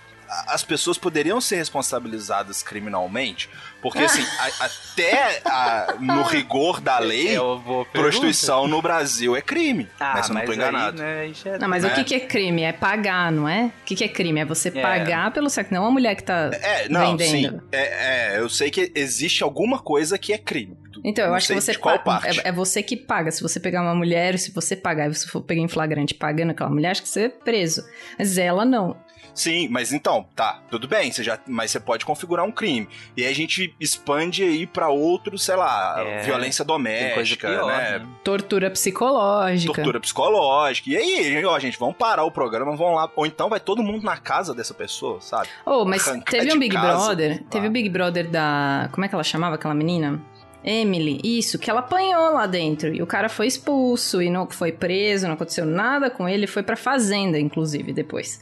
As pessoas poderiam ser responsabilizadas criminalmente, porque assim, a- até a- no rigor da lei, É pergunta. prostituição no Brasil é crime. Ah, né, se eu não tô aí, enganado. né, aí já- Não, mas Né? o que, que é crime? É pagar, não é? O que, que é crime? É você É. pagar pelo sexo, não a mulher que tá É, não, vendendo. sim. É, é, eu sei que existe alguma coisa que é crime. Então, eu Não acho que você qual pa- parte. É, é você que paga. Se você pegar uma mulher, se você pagar e você for pegar em flagrante pagando aquela mulher, acho que você é preso. Mas ela não. Sim, mas então, tá, tudo bem, você já, mas você pode configurar um crime. E aí a gente expande aí pra outro, sei lá, É, violência doméstica, pior, né? né? Tortura psicológica. Tortura psicológica. E aí, ó, gente, vamos parar o programa, vamos lá. Ou então vai todo mundo na casa dessa pessoa, sabe? Oh, mas Arrancar teve um Big casa. Brother. Teve o Ah. Big Brother da. Como é que ela chamava aquela menina? Emily, isso, que ela apanhou lá dentro. E o cara foi expulso e não foi preso, não aconteceu nada com ele. Foi pra fazenda, inclusive, depois.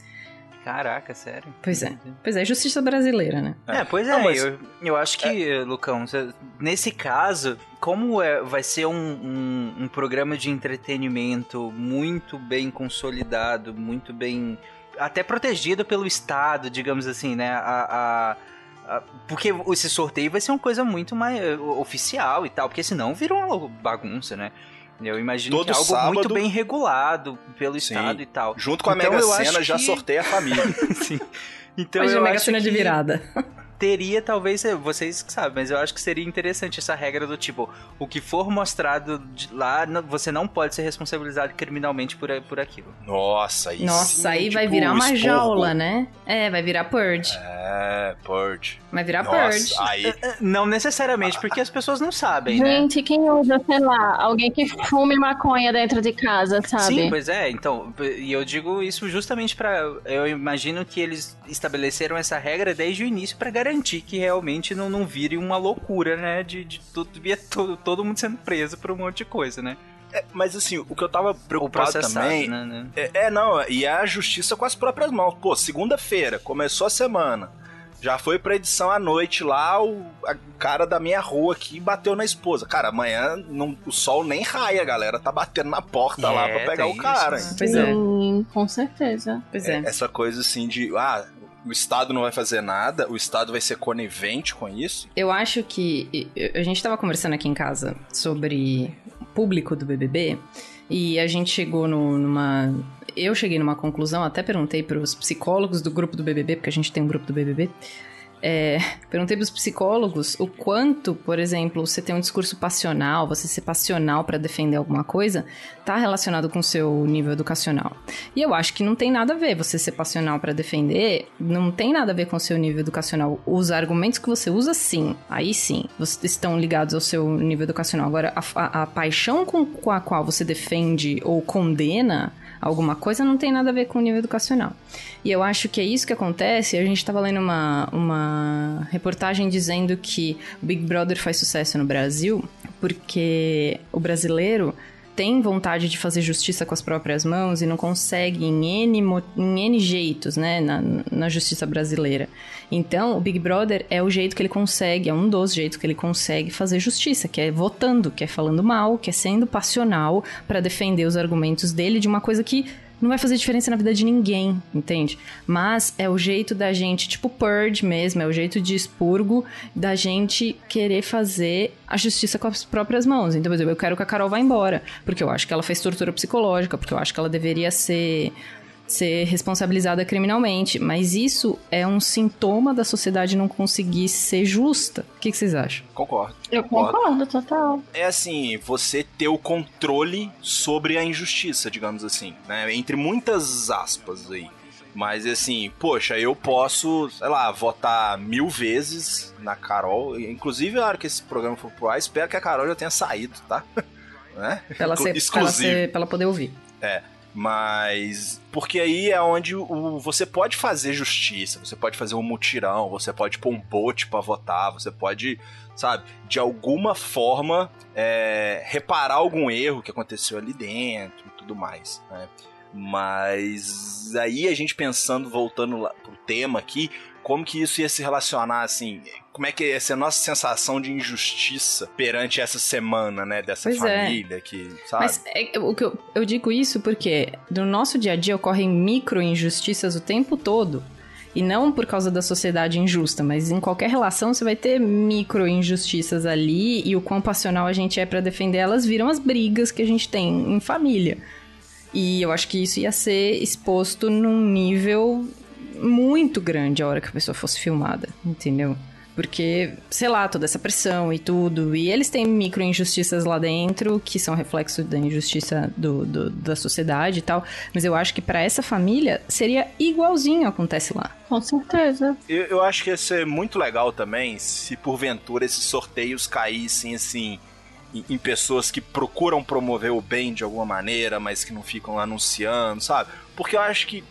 Caraca, sério. Pois é. Pois é, justiça brasileira, né? É, pois é, Não, mas- eu, eu acho que, Lucão, cê- nesse caso, como é, vai ser um, um, um programa de entretenimento muito bem consolidado, muito bem. até protegido pelo Estado, digamos assim, né? A. a- a- porque esse sorteio vai ser uma coisa muito mais eh, oficial e tal, porque senão vira uma bagunça, né? Eu imagino Todo que é algo sábado- muito bem regulado pelo Sim. Estado e tal. Junto com a Então, Mega Sena já que- sorteia a família. Sim. Então Mas eu a Mega Sena de que virada. Teria, talvez, eh, vocês que sabem, mas eu acho que seria interessante essa regra do tipo, o que for mostrado de lá, você não pode ser responsabilizado criminalmente por, por aquilo. Nossa, aí Nossa, sim, aí vai tipo, virar uma expurgo. jaula, né? É, vai virar purge. É, Purge. Vai virar purge. Nossa, aí... Não necessariamente, porque as pessoas não sabem, né? Gente, quem usa, sei lá, alguém que fume maconha dentro de casa, sabe? Sim, pois é, então, e eu digo isso justamente pra. Eu imagino que eles estabeleceram essa regra desde o início pra garantir que realmente não, não vire uma loucura, né? De, de tudo, via todo, todo mundo sendo preso por um monte de coisa, né? É, mas assim, o que eu tava preocupado também... né? né? É, é, não, e é a justiça com as próprias mãos. Pô, segunda-feira, começou a semana. Já foi pra edição à noite lá, o, a- cara da minha rua aqui bateu na esposa. Cara, amanhã não- o sol nem raia, a galera tá batendo na porta lá É, pra pegar o cara. isso, né? Pois é. Sim, com certeza. Pois é. Essa coisa assim de, ah, o Estado não vai fazer nada, o Estado vai ser conivente com isso. Eu acho que. A gente tava conversando aqui em casa sobre o público do BBB e a gente chegou no- numa. Eu cheguei numa conclusão, até perguntei pros psicólogos do grupo do BBB, porque a gente tem um grupo do BBB, É, perguntei pros psicólogos o quanto, por exemplo, você ter um discurso passional, você ser passional para defender alguma coisa, tá relacionado com o seu nível educacional. E eu acho que não tem nada a ver você ser passional para defender, não tem nada a ver com o seu nível educacional. Os argumentos que você usa, sim, aí sim, estão ligados ao seu nível educacional. Agora, a, a, a paixão com, com a qual você defende ou condena alguma coisa não tem nada a ver com o nível educacional. E eu acho que é isso que acontece. A gente estava lendo uma, uma reportagem dizendo que o Big Brother faz sucesso no Brasil porque o brasileiro tem vontade de fazer justiça com as próprias mãos e não consegue em N, em N jeitos, né, na, na justiça brasileira. Então, o Big Brother é o jeito que ele consegue, é um dos jeitos que ele consegue fazer justiça, que é votando, que é falando mal, que é sendo passional para defender os argumentos dele de uma coisa que não vai fazer diferença na vida de ninguém, entende? Mas é o jeito da gente, tipo purge mesmo, é o jeito de expurgo da gente querer fazer a justiça com as próprias mãos. Então, por exemplo, eu quero que a Carol vá embora, porque eu acho que ela fez tortura psicológica, porque eu acho que ela deveria ser ser responsabilizada criminalmente. Mas isso é um sintoma da sociedade não conseguir ser justa. O que, que vocês acham? Concordo. Eu concordo, total. É assim, você ter o controle sobre a injustiça, digamos assim, né? Entre muitas aspas aí. Mas assim, poxa, eu posso, sei lá, votar mil vezes na Carol. Inclusive, na hora que esse programa for pro ar, espero que a Carol já tenha saído, tá? né? Pra ela, ser, pra ela, ser, pra ela poder ouvir. É. Mas. Porque aí é onde o, você pode fazer justiça, você pode fazer um mutirão, você pode pôr um bote pra votar, você pode, sabe, de alguma forma é, reparar algum erro que aconteceu ali dentro e tudo mais, né? Mas aí a gente pensando, voltando lá pro tema aqui, como que isso ia se relacionar, assim, como é que ia ser a nossa sensação de injustiça perante essa semana, né, dessa Pois é. família que, sabe? Mas é, o que eu, eu digo isso porque no nosso dia a dia ocorrem micro injustiças o tempo todo. E não por causa da sociedade injusta, mas em qualquer relação você vai ter micro injustiças ali e o quão passional a gente é pra defender elas viram as brigas que a gente tem em família. E eu acho que isso ia ser exposto num nível muito grande a hora que a pessoa fosse filmada, entendeu? Porque, sei lá, toda essa pressão e tudo. E eles têm micro injustiças lá dentro, que são reflexo da injustiça do, do- da sociedade e tal. Mas eu acho que pra essa família seria igualzinho acontece lá. Com certeza. Eu, eu acho que ia ser muito legal também se porventura esses sorteios caíssem assim em, pessoas que procuram promover o bem de alguma maneira, mas que não ficam anunciando, sabe? Porque eu acho que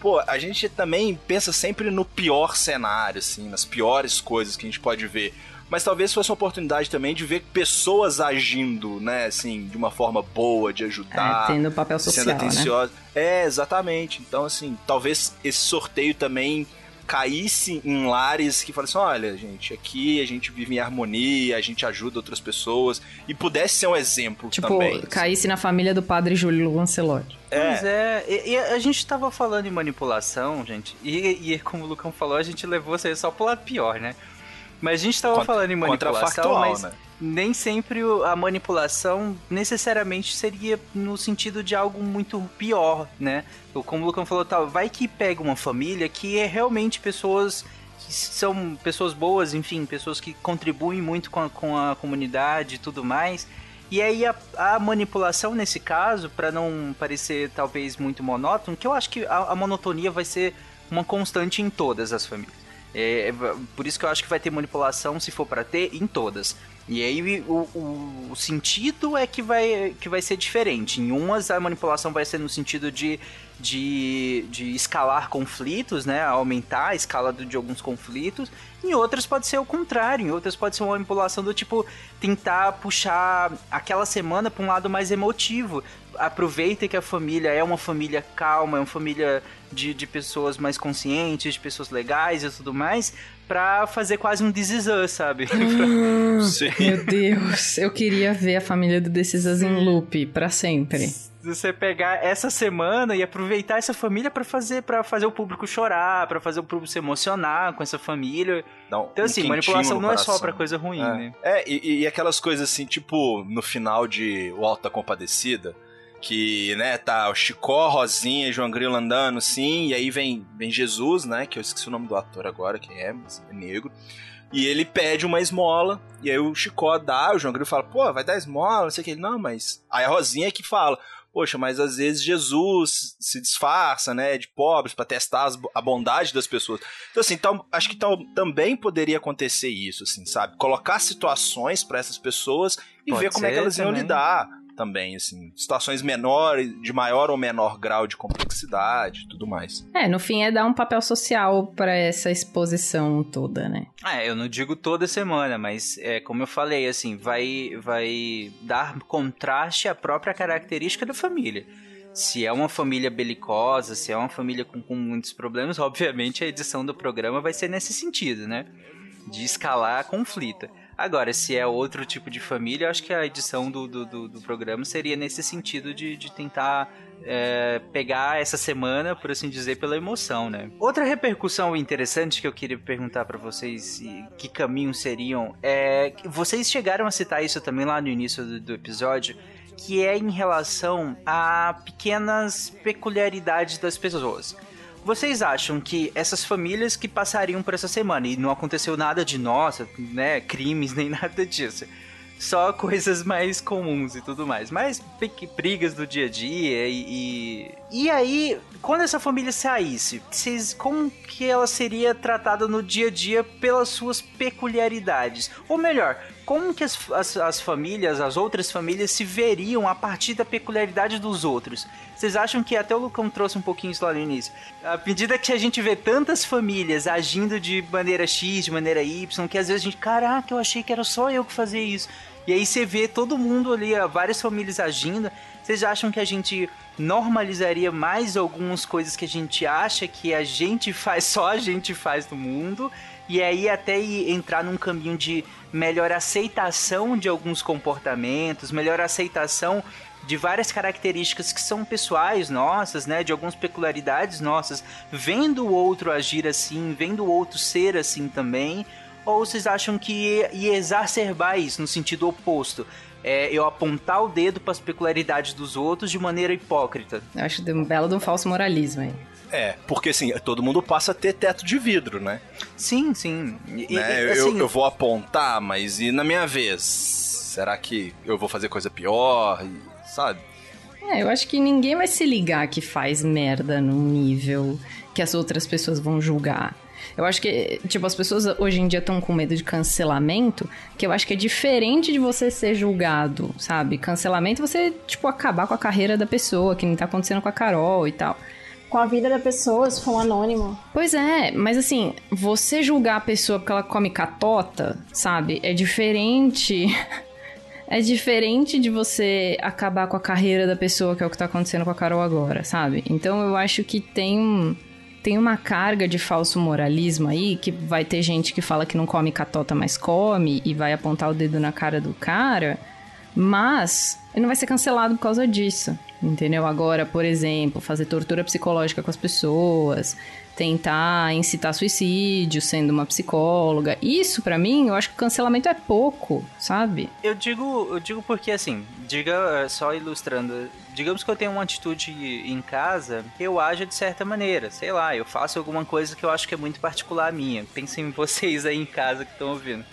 Pô, a gente também pensa sempre no pior cenário, assim, nas piores coisas que a gente pode ver. Mas talvez fosse uma oportunidade também de ver pessoas agindo, né, assim, de uma forma boa, de ajudar. É, tendo papel sendo social, né? atenciosa. É, exatamente. Então, assim, talvez esse sorteio também caísse em lares que falassem, olha, gente, aqui a gente vive em harmonia, a gente ajuda outras pessoas, e pudesse ser um exemplo Tipo, também. caísse na família do padre Júlio Lancelotti. Pois é, e, e a gente tava falando em manipulação, gente, e, e como o Lucão falou, a gente levou isso aí só pro lado pior, né? Mas a gente tava Contra- falando em manipulação, mas né? nem sempre a manipulação necessariamente seria no sentido de algo muito pior, né? Como o Lucão falou, tal, vai que pega uma família que é realmente pessoas que são pessoas boas, enfim, pessoas que contribuem muito com a, com a comunidade e tudo mais. E aí a, a manipulação nesse caso, pra não parecer talvez muito monótono, que eu acho que a, a monotonia vai ser uma constante em todas as famílias. É, é, por isso que eu acho que vai ter manipulação, se for pra ter, em todas. E aí o, o, o sentido é que vai, que vai ser diferente. Em umas a manipulação vai ser no sentido de, de, de escalar conflitos, né? Aumentar a escala de alguns conflitos. Em outras pode ser o contrário. Em outras pode ser uma manipulação do tipo tentar puxar aquela semana pra um lado mais emotivo. Aproveita que a família é uma família calma, é uma família de, de pessoas mais conscientes, de pessoas legais e tudo mais, pra fazer quase um This Is Us, sabe? Sim. Meu Deus, eu queria ver a família do This Is Us em loop pra sempre. Você pegar essa semana e aproveitar essa família pra fazer para fazer o público chorar, pra fazer o público se emocionar com essa família. Um- Então um assim, manipulação não é só pra coisa ruim, É. né? É, e, e aquelas coisas assim, tipo, no final de O Alta Compadecida, que, né, tá o Chicó, Rosinha, João Grilo andando, sim, e aí vem, vem Jesus, né, que eu esqueci o nome do ator agora, que é, mas é negro, e ele pede uma esmola, e aí o Chicó dá, o João Grilo fala, pô, vai dar esmola, não sei o que, ele, não, mas... Aí a Rosinha é que fala, poxa, mas às vezes Jesus se disfarça, né, de pobres para testar as, a bondade das pessoas. Então assim, acho que tal, também poderia acontecer isso, assim, sabe? Colocar situações para essas pessoas e Pode ver como é que elas iam também. lidar também, assim, situações menores, de maior ou menor grau de complexidade, e tudo mais. É, no fim é dar um papel social pra essa exposição toda, né? Ah, eu não digo toda semana, mas é como eu falei, assim, vai, vai dar contraste à própria característica da família. Se é uma família belicosa, se é uma família com, com muitos problemas, obviamente a edição do programa vai ser nesse sentido, né? De escalar conflito. Agora, se é outro tipo de família, eu acho que a edição do, do, do, do programa seria nesse sentido de, de tentar é, pegar essa semana, por assim dizer, pela emoção, né? Outra repercussão interessante que eu queria perguntar pra vocês, que caminhos seriam, é vocês chegaram a citar isso também lá no início do, do episódio, que é em relação a pequenas peculiaridades das pessoas. Vocês acham que essas famílias que passariam por essa semana e não aconteceu nada de nossa, né, crimes nem nada disso, só coisas mais comuns e tudo mais, pe- brigas do dia a dia e, e e aí quando essa família saísse, vocês como que ela seria tratada no dia a dia pelas suas peculiaridades? Ou melhor, como que as, as, as famílias, as outras famílias se veriam a partir da peculiaridade dos outros? Vocês acham que até o Lucão trouxe um pouquinho isso lá no início? À medida que a gente vê tantas famílias agindo de maneira X, de maneira Y, que às vezes a gente, caraca, eu achei que era só eu que fazia isso. E aí você vê todo mundo ali, várias famílias agindo. Vocês acham que a gente normalizaria mais algumas coisas que a gente acha que a gente faz, só a gente faz no mundo? E aí até entrar num caminho de melhor aceitação de alguns comportamentos, melhor aceitação de várias características que são pessoais nossas, né, de algumas peculiaridades nossas, vendo o outro agir assim, vendo o outro ser assim também, ou vocês acham que ia, exacerbar isso no sentido oposto? É, eu apontar o dedo para as peculiaridades dos outros de maneira hipócrita. Eu acho de um belo de um falso moralismo aí. É, porque assim, todo mundo passa a ter teto de vidro, né? Sim, sim. E, né? e, eu, assim, eu vou apontar, mas e na minha vez? Será que eu vou fazer coisa pior? E, sabe? É, eu acho que ninguém vai se ligar que faz merda num nível que as outras pessoas vão julgar. Eu acho que, tipo, as pessoas hoje em dia estão com medo de cancelamento, que eu acho que é diferente de você ser julgado, sabe? Cancelamento é você, tipo, acabar com a carreira da pessoa, que nem tá acontecendo com a Carol e tal. Com a vida da pessoa, se for um anônimo. Pois é, mas assim, você julgar a pessoa porque ela come catota, sabe? É diferente. É diferente de você acabar com a carreira da pessoa, que é o que tá acontecendo com a Carol agora, sabe? Então eu acho que tem um. Tem uma carga de falso moralismo aí, que vai ter gente que fala que não come catota, mas come, e vai apontar o dedo na cara do cara, mas ele não vai ser cancelado por causa disso, entendeu? Agora, por exemplo, fazer tortura psicológica com as pessoas, tentar incitar suicídio sendo uma psicóloga, isso pra mim, eu acho que cancelamento é pouco, sabe? Eu digo, eu digo porque assim, diga eh, só ilustrando, digamos que eu tenho uma atitude em casa, eu ajo de certa maneira, sei lá, eu faço alguma coisa que eu acho que é muito particular minha. Pensem em vocês aí em casa que estão ouvindo.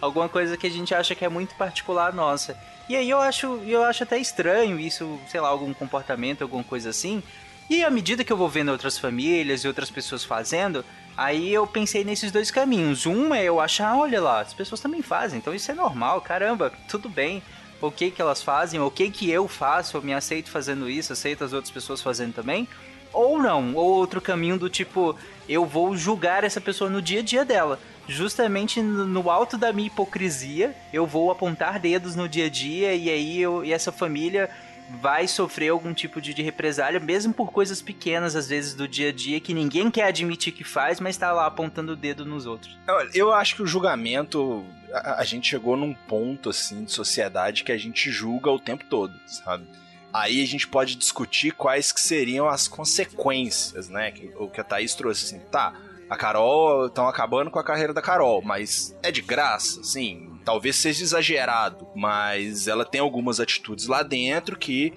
Alguma coisa que a gente acha que é muito particular nossa. E aí eu acho, eu acho até estranho isso, sei lá, algum comportamento, alguma coisa assim. E à medida que eu vou vendo outras famílias e outras pessoas fazendo, aí eu pensei nesses dois caminhos. Um é eu achar, olha lá, as pessoas também fazem, então isso é normal, caramba, tudo bem. O que que elas fazem, o que que eu faço, eu me aceito fazendo isso, aceito as outras pessoas fazendo também. Ou não, ou outro caminho do tipo, eu vou julgar essa pessoa no dia a dia dela. Justamente no alto da minha hipocrisia, eu vou apontar dedos no dia a dia e aí eu, e essa família vai sofrer algum tipo de, de represália, mesmo por coisas pequenas, às vezes, do dia a dia, que ninguém quer admitir que faz, mas tá lá apontando o dedo nos outros. Olha, Eu acho que o julgamento. A, a gente chegou num ponto, assim, de sociedade que a gente julga o tempo todo, sabe? Aí a gente pode discutir quais que seriam as consequências, né? O que a Thaís trouxe, assim, tá. A Carol, estão acabando com a carreira da Carol, mas é de graça, sim. Talvez seja exagerado, mas ela tem algumas atitudes lá dentro que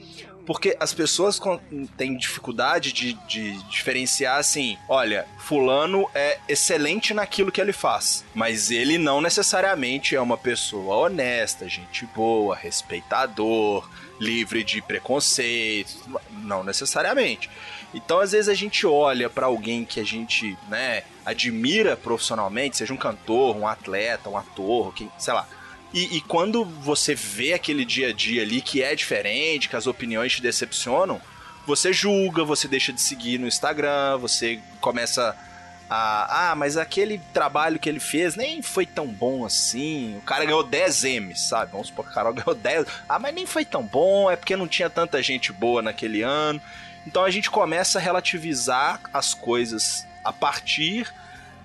Porque as pessoas têm dificuldade de, de diferenciar assim: olha, Fulano é excelente naquilo que ele faz, mas ele não necessariamente é uma pessoa honesta, gente boa, respeitador, livre de preconceito. Não necessariamente. Então, às vezes, a gente olha pra alguém que a gente, né, admira profissionalmente, seja um cantor, um atleta, um ator, quem, sei lá. E, e quando você vê aquele dia a dia ali que é diferente, que as opiniões te decepcionam, você julga, você deixa de seguir no Instagram, você começa a. Ah, mas aquele trabalho que ele fez nem foi tão bom assim. O cara ganhou 10 M's, sabe? Vamos supor que o Carol ganhou 10. Ah, mas nem foi tão bom, é porque não tinha tanta gente boa naquele ano. Então a gente começa a relativizar as coisas a partir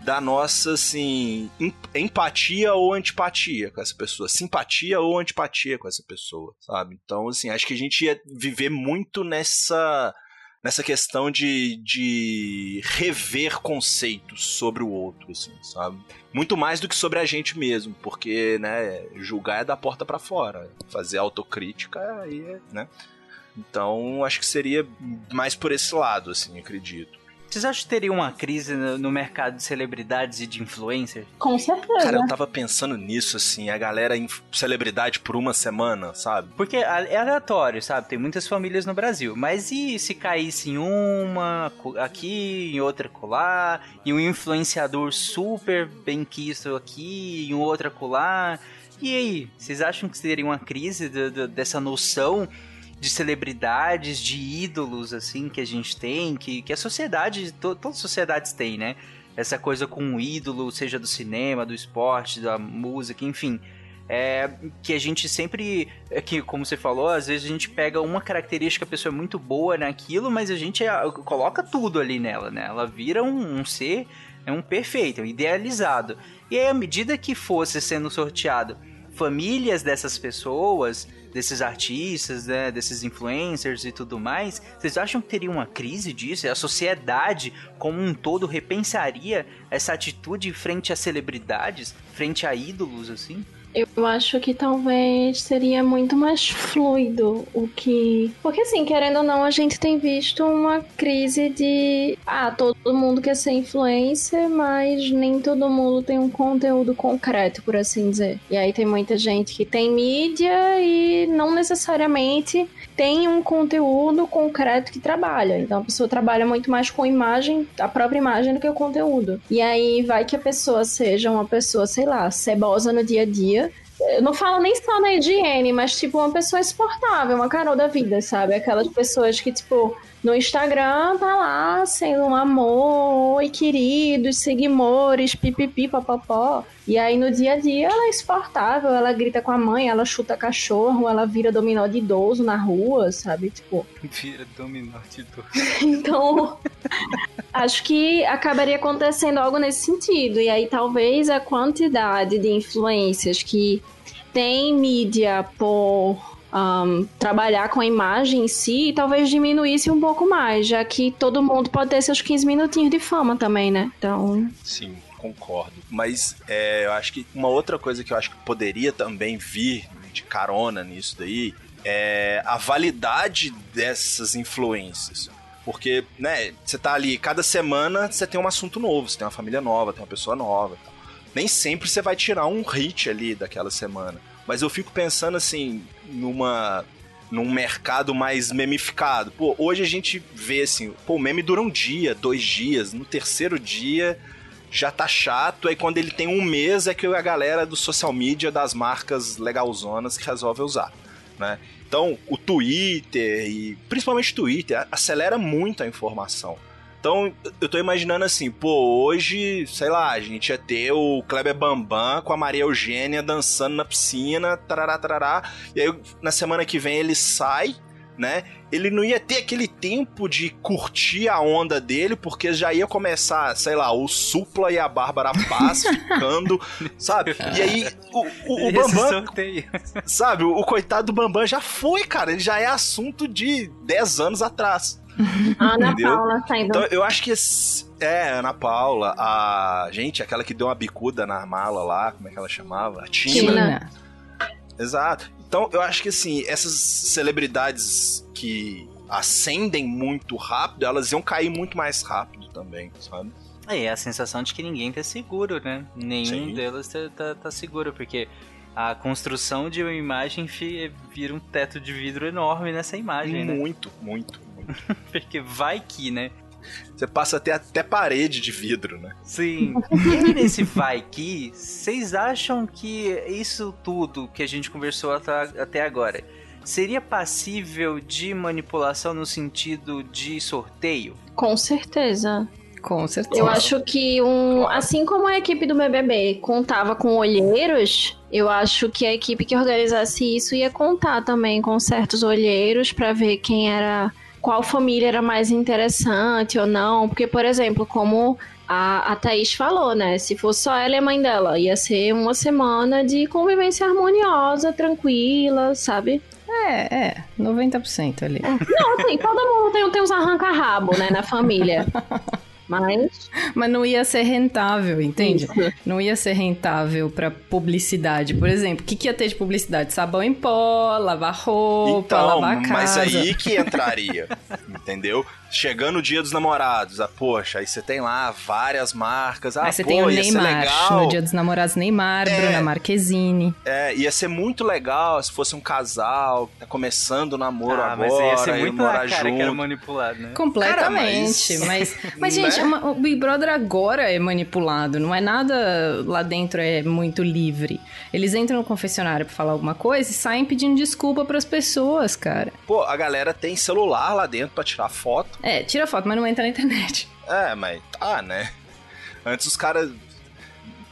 da nossa, assim, em- empatia ou antipatia com essa pessoa, simpatia ou antipatia com essa pessoa, sabe? Então, assim, acho que a gente ia viver muito nessa nessa questão de, de rever conceitos sobre o outro, assim, sabe? Muito mais do que sobre a gente mesmo, porque, né, julgar é da porta pra fora, fazer autocrítica aí, é, né? Então, acho que seria mais por esse lado, assim, acredito. Vocês acham que teria uma crise no, mercado de celebridades e de influencers? Com certeza. Cara, eu tava pensando nisso, assim, a galera em celebridade por uma semana, sabe? Porque é aleatório, sabe? Tem muitas famílias no Brasil. Mas e se caísse em uma aqui, em outra colar, e um influenciador super bem quisto aqui, em outra colar? E aí? Vocês acham que teria uma crise do- do- dessa noção de celebridades, de ídolos, assim, que a gente tem, que, que a sociedade, to, todas as sociedades têm, né? Essa coisa com um ídolo, seja do cinema, do esporte, da música, enfim. É, que a gente sempre, é que como você falou, às vezes a gente pega uma característica, a pessoa é muito boa naquilo, mas a gente é, coloca tudo ali nela, né? Ela vira um, um ser, é um perfeito, um idealizado. E aí, à medida que fosse sendo sorteado famílias dessas pessoas, desses artistas, né, desses influencers e tudo mais, vocês acham que teria uma crise disso? A sociedade como um todo repensaria essa atitude frente a celebridades, frente a ídolos, assim? Eu acho que talvez seria muito mais fluido o que. Porque, assim, querendo ou não, a gente tem visto uma crise de. Ah, todo mundo quer ser influencer, mas nem todo mundo tem um conteúdo concreto, por assim dizer. E aí tem muita gente que tem mídia e não necessariamente tem um conteúdo concreto que trabalha. Então a pessoa trabalha muito mais com imagem, a própria imagem, do que o conteúdo. E aí vai que a pessoa seja uma pessoa, sei lá, cebosa no dia a dia. Eu não falo nem só na higiene, mas tipo uma pessoa exportável, uma Carol da vida, sabe? Aquelas pessoas que, tipo, no Instagram tá lá sendo um amor, oi queridos, seguimores, pipipi, papapó. E aí no dia a dia ela é exportável, ela grita com a mãe, ela chuta cachorro, ela vira dominó de idoso na rua, sabe? Tipo, Vira dominó de dor. então, acho que acabaria acontecendo algo nesse sentido. E aí, talvez a quantidade de influências que tem mídia por um, trabalhar com a imagem em si, talvez diminuísse um pouco mais, já que todo mundo pode ter seus 15 minutinhos de fama também, né? Então, Sim, concordo. Mas é, eu acho que uma outra coisa que eu acho que poderia também vir de carona nisso daí é a validade dessas influências. Porque, né, você tá ali, cada semana você tem um assunto novo, você tem uma família nova, tem uma pessoa nova. e tal. Nem sempre você vai tirar um hit ali daquela semana. Mas eu fico pensando assim, numa num mercado mais memificado. Pô, hoje a gente vê assim, pô, o meme dura um dia, dois dias, no terceiro dia já tá chato, aí quando ele tem um mês é que a galera do social media das marcas legalzonas que resolve usar, né? Então, o Twitter e principalmente o Twitter acelera muito a informação. Então, eu tô imaginando assim, pô, hoje, sei lá, a gente ia ter o Kleber Bambam com a Maria Eugênia dançando na piscina, tarará, tarará, e aí na semana que vem ele sai, né? Ele não ia ter aquele tempo de curtir a onda dele, porque já ia começar, sei lá, o Supla e a Bárbara Paz ficando, sabe? E aí o, o, o Bambam, sabe? O, o coitado do Bambam já foi, cara. Ele já é assunto de 10 anos atrás. A Ana Entendeu? Paula saindo. Então eu acho que esse- é, Ana Paula, a gente, aquela que deu uma bicuda na mala lá, como é que ela chamava? A Tina. Tina. Exato. Então, eu acho que assim, essas celebridades que ascendem muito rápido, elas iam cair muito mais rápido também, sabe? É, a sensação de que ninguém tá seguro, né? Nenhum Sim. deles tá, tá, tá seguro, porque a construção de uma imagem vira um teto de vidro enorme nessa imagem, né? Muito, muito, muito. Porque vai que, né? Você passa até até parede de vidro, né? Sim. E aí, nesse vai que, vocês acham que isso tudo que a gente conversou até até agora seria passível de manipulação no sentido de sorteio? Com certeza. Com certeza. Eu acho que um, assim como a equipe do BBB contava com olheiros, eu acho que a equipe que organizasse isso ia contar também com certos olheiros pra ver quem era, qual família era mais interessante ou não, porque por exemplo, como a, a Thaís falou, né? Se fosse só ela e a mãe dela, ia ser uma semana de convivência harmoniosa, tranquila, sabe? É, é, 90% ali. Não, assim, todo mundo tem, tem uns arranca-rabo, né, na família. Mas. Mas não ia ser rentável, entende? Isso. Não ia ser rentável pra publicidade. Por exemplo, o que, que ia ter de publicidade? Sabão em pó, lavar roupa, Então, lavar casa. mas aí que entraria, entendeu? Chegando o dia dos namorados, ah, poxa, aí você tem lá várias marcas, ah, Aí você pô, tem o Neymar, legal. no Dia dos Namorados, Neymar, Bruna Marquezine. É, ia ser muito legal se fosse um casal, tá começando o namoro ah, agora, mas ia ser muito morar cara junto. que era manipulado, né? Completamente, Cara, mas, mas- mas né? gente, uma- o Big Brother agora é manipulado, não é nada lá dentro é muito livre. Eles entram no confessionário pra falar alguma coisa e saem pedindo desculpa pras pessoas, cara. Pô, a galera tem celular lá dentro pra tirar foto. É, tira foto, mas não entra na internet. É, mas tá, né? Antes os caras.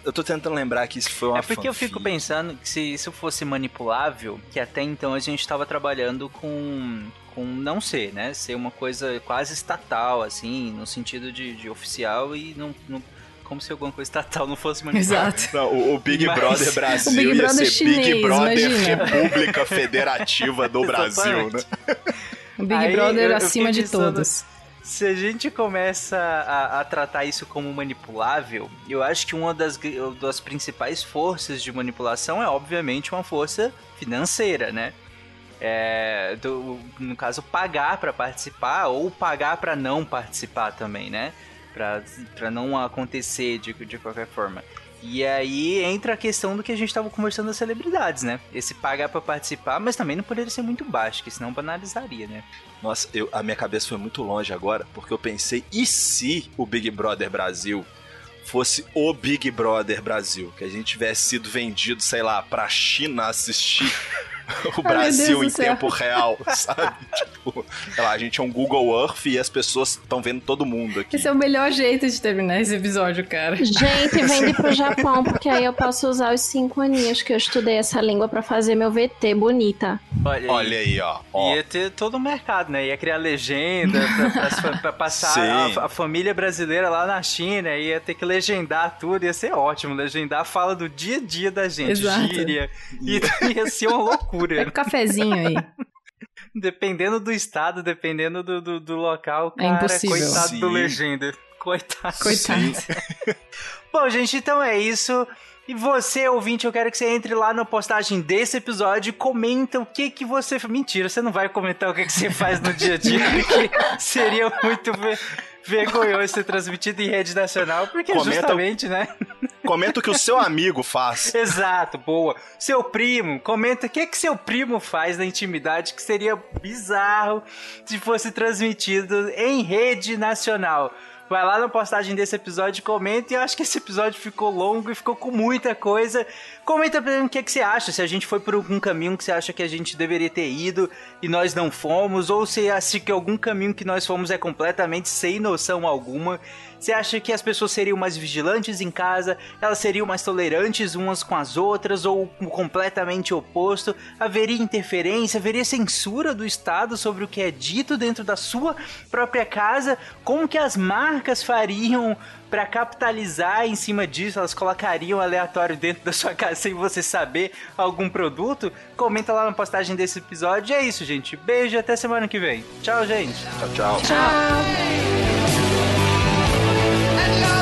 Eu tô tentando lembrar que isso foi uma É porque eu fico pensando que se isso fosse manipulável, que até então a gente tava trabalhando com, com não ser, né? Ser uma coisa quase estatal, assim, no sentido de, de oficial e não, não- como se alguma coisa estatal não fosse manipulável. Exato. Não, o, o Big Mas- Brother Brasil O Big ia Brother ser chinês, Big Brother imagina. República Federativa do Brasil, né? O Big Aí Brother eu- eu acima fiquei de pensando, todos. Se a gente começa a, a tratar isso como manipulável, eu acho que uma das, das principais forças de manipulação é, obviamente, uma força financeira, né? É, do- no caso, pagar pra participar ou pagar pra não participar também, né? Pra não acontecer de, de qualquer forma. E aí entra a questão do que a gente tava conversando das celebridades, né? Esse pagar pra participar, mas também não poderia ser muito baixo, que senão banalizaria, né? Nossa, eu, a minha cabeça foi muito longe agora, porque eu pensei, e se o Big Brother Brasil fosse o Big Brother Brasil? Que a gente tivesse sido vendido, sei lá, pra China assistir o Brasil em tempo real, sabe? tipo, sei lá, a gente é um Google Earth e as pessoas estão vendo todo mundo aqui. Esse é o melhor jeito de terminar esse episódio, cara. Gente, vende pro Japão, porque aí eu posso usar os cinco aninhos que eu estudei essa língua pra fazer meu VT bonita. Olha, aí. Olha aí, ó. ó. Ia ter todo o mercado, né? Ia criar legenda pra, pra passar a, a família brasileira lá na China, ia ter que legendar tudo, ia ser ótimo. Legendar a fala do dia a dia da gente, Exato. gíria. Ia, ia ser uma Pega loucura. um cafezinho aí. Dependendo do estado, dependendo do, do, do local, É cara, impossível. coitado do Sim. legenda. Coitado. Coitado. Bom, gente, então é isso. E você, ouvinte, eu quero que você entre lá na postagem desse episódio e comenta o que que você... Mentira, você não vai comentar o que que você faz no dia a dia, porque seria muito vergonhoso ser transmitido em rede nacional, porque Comenta o- justamente, né? Comenta o que o seu amigo faz. Exato, boa. Seu primo, comenta o que que seu primo faz na intimidade que seria bizarro se fosse transmitido em rede nacional. Vai lá na postagem desse episódio comenta. E eu acho que esse episódio ficou longo e ficou com muita coisa. Comenta pra mim o que, que você acha. Se a gente foi por algum caminho que você acha que a gente deveria ter ido e nós não fomos. Ou se acha que algum caminho que nós fomos é completamente sem noção alguma. Você acha que as pessoas seriam mais vigilantes em casa? Elas seriam mais tolerantes umas com as outras? Ou completamente oposto? Haveria interferência? Haveria censura do Estado sobre o que é dito dentro da sua própria casa? Como que as marcas fariam para capitalizar em cima disso? Elas colocariam aleatório dentro da sua casa sem você saber algum produto? Comenta lá na postagem desse episódio. E é isso, gente. Beijo e até semana que vem. Tchau, gente. Tchau, tchau. Now all Hello.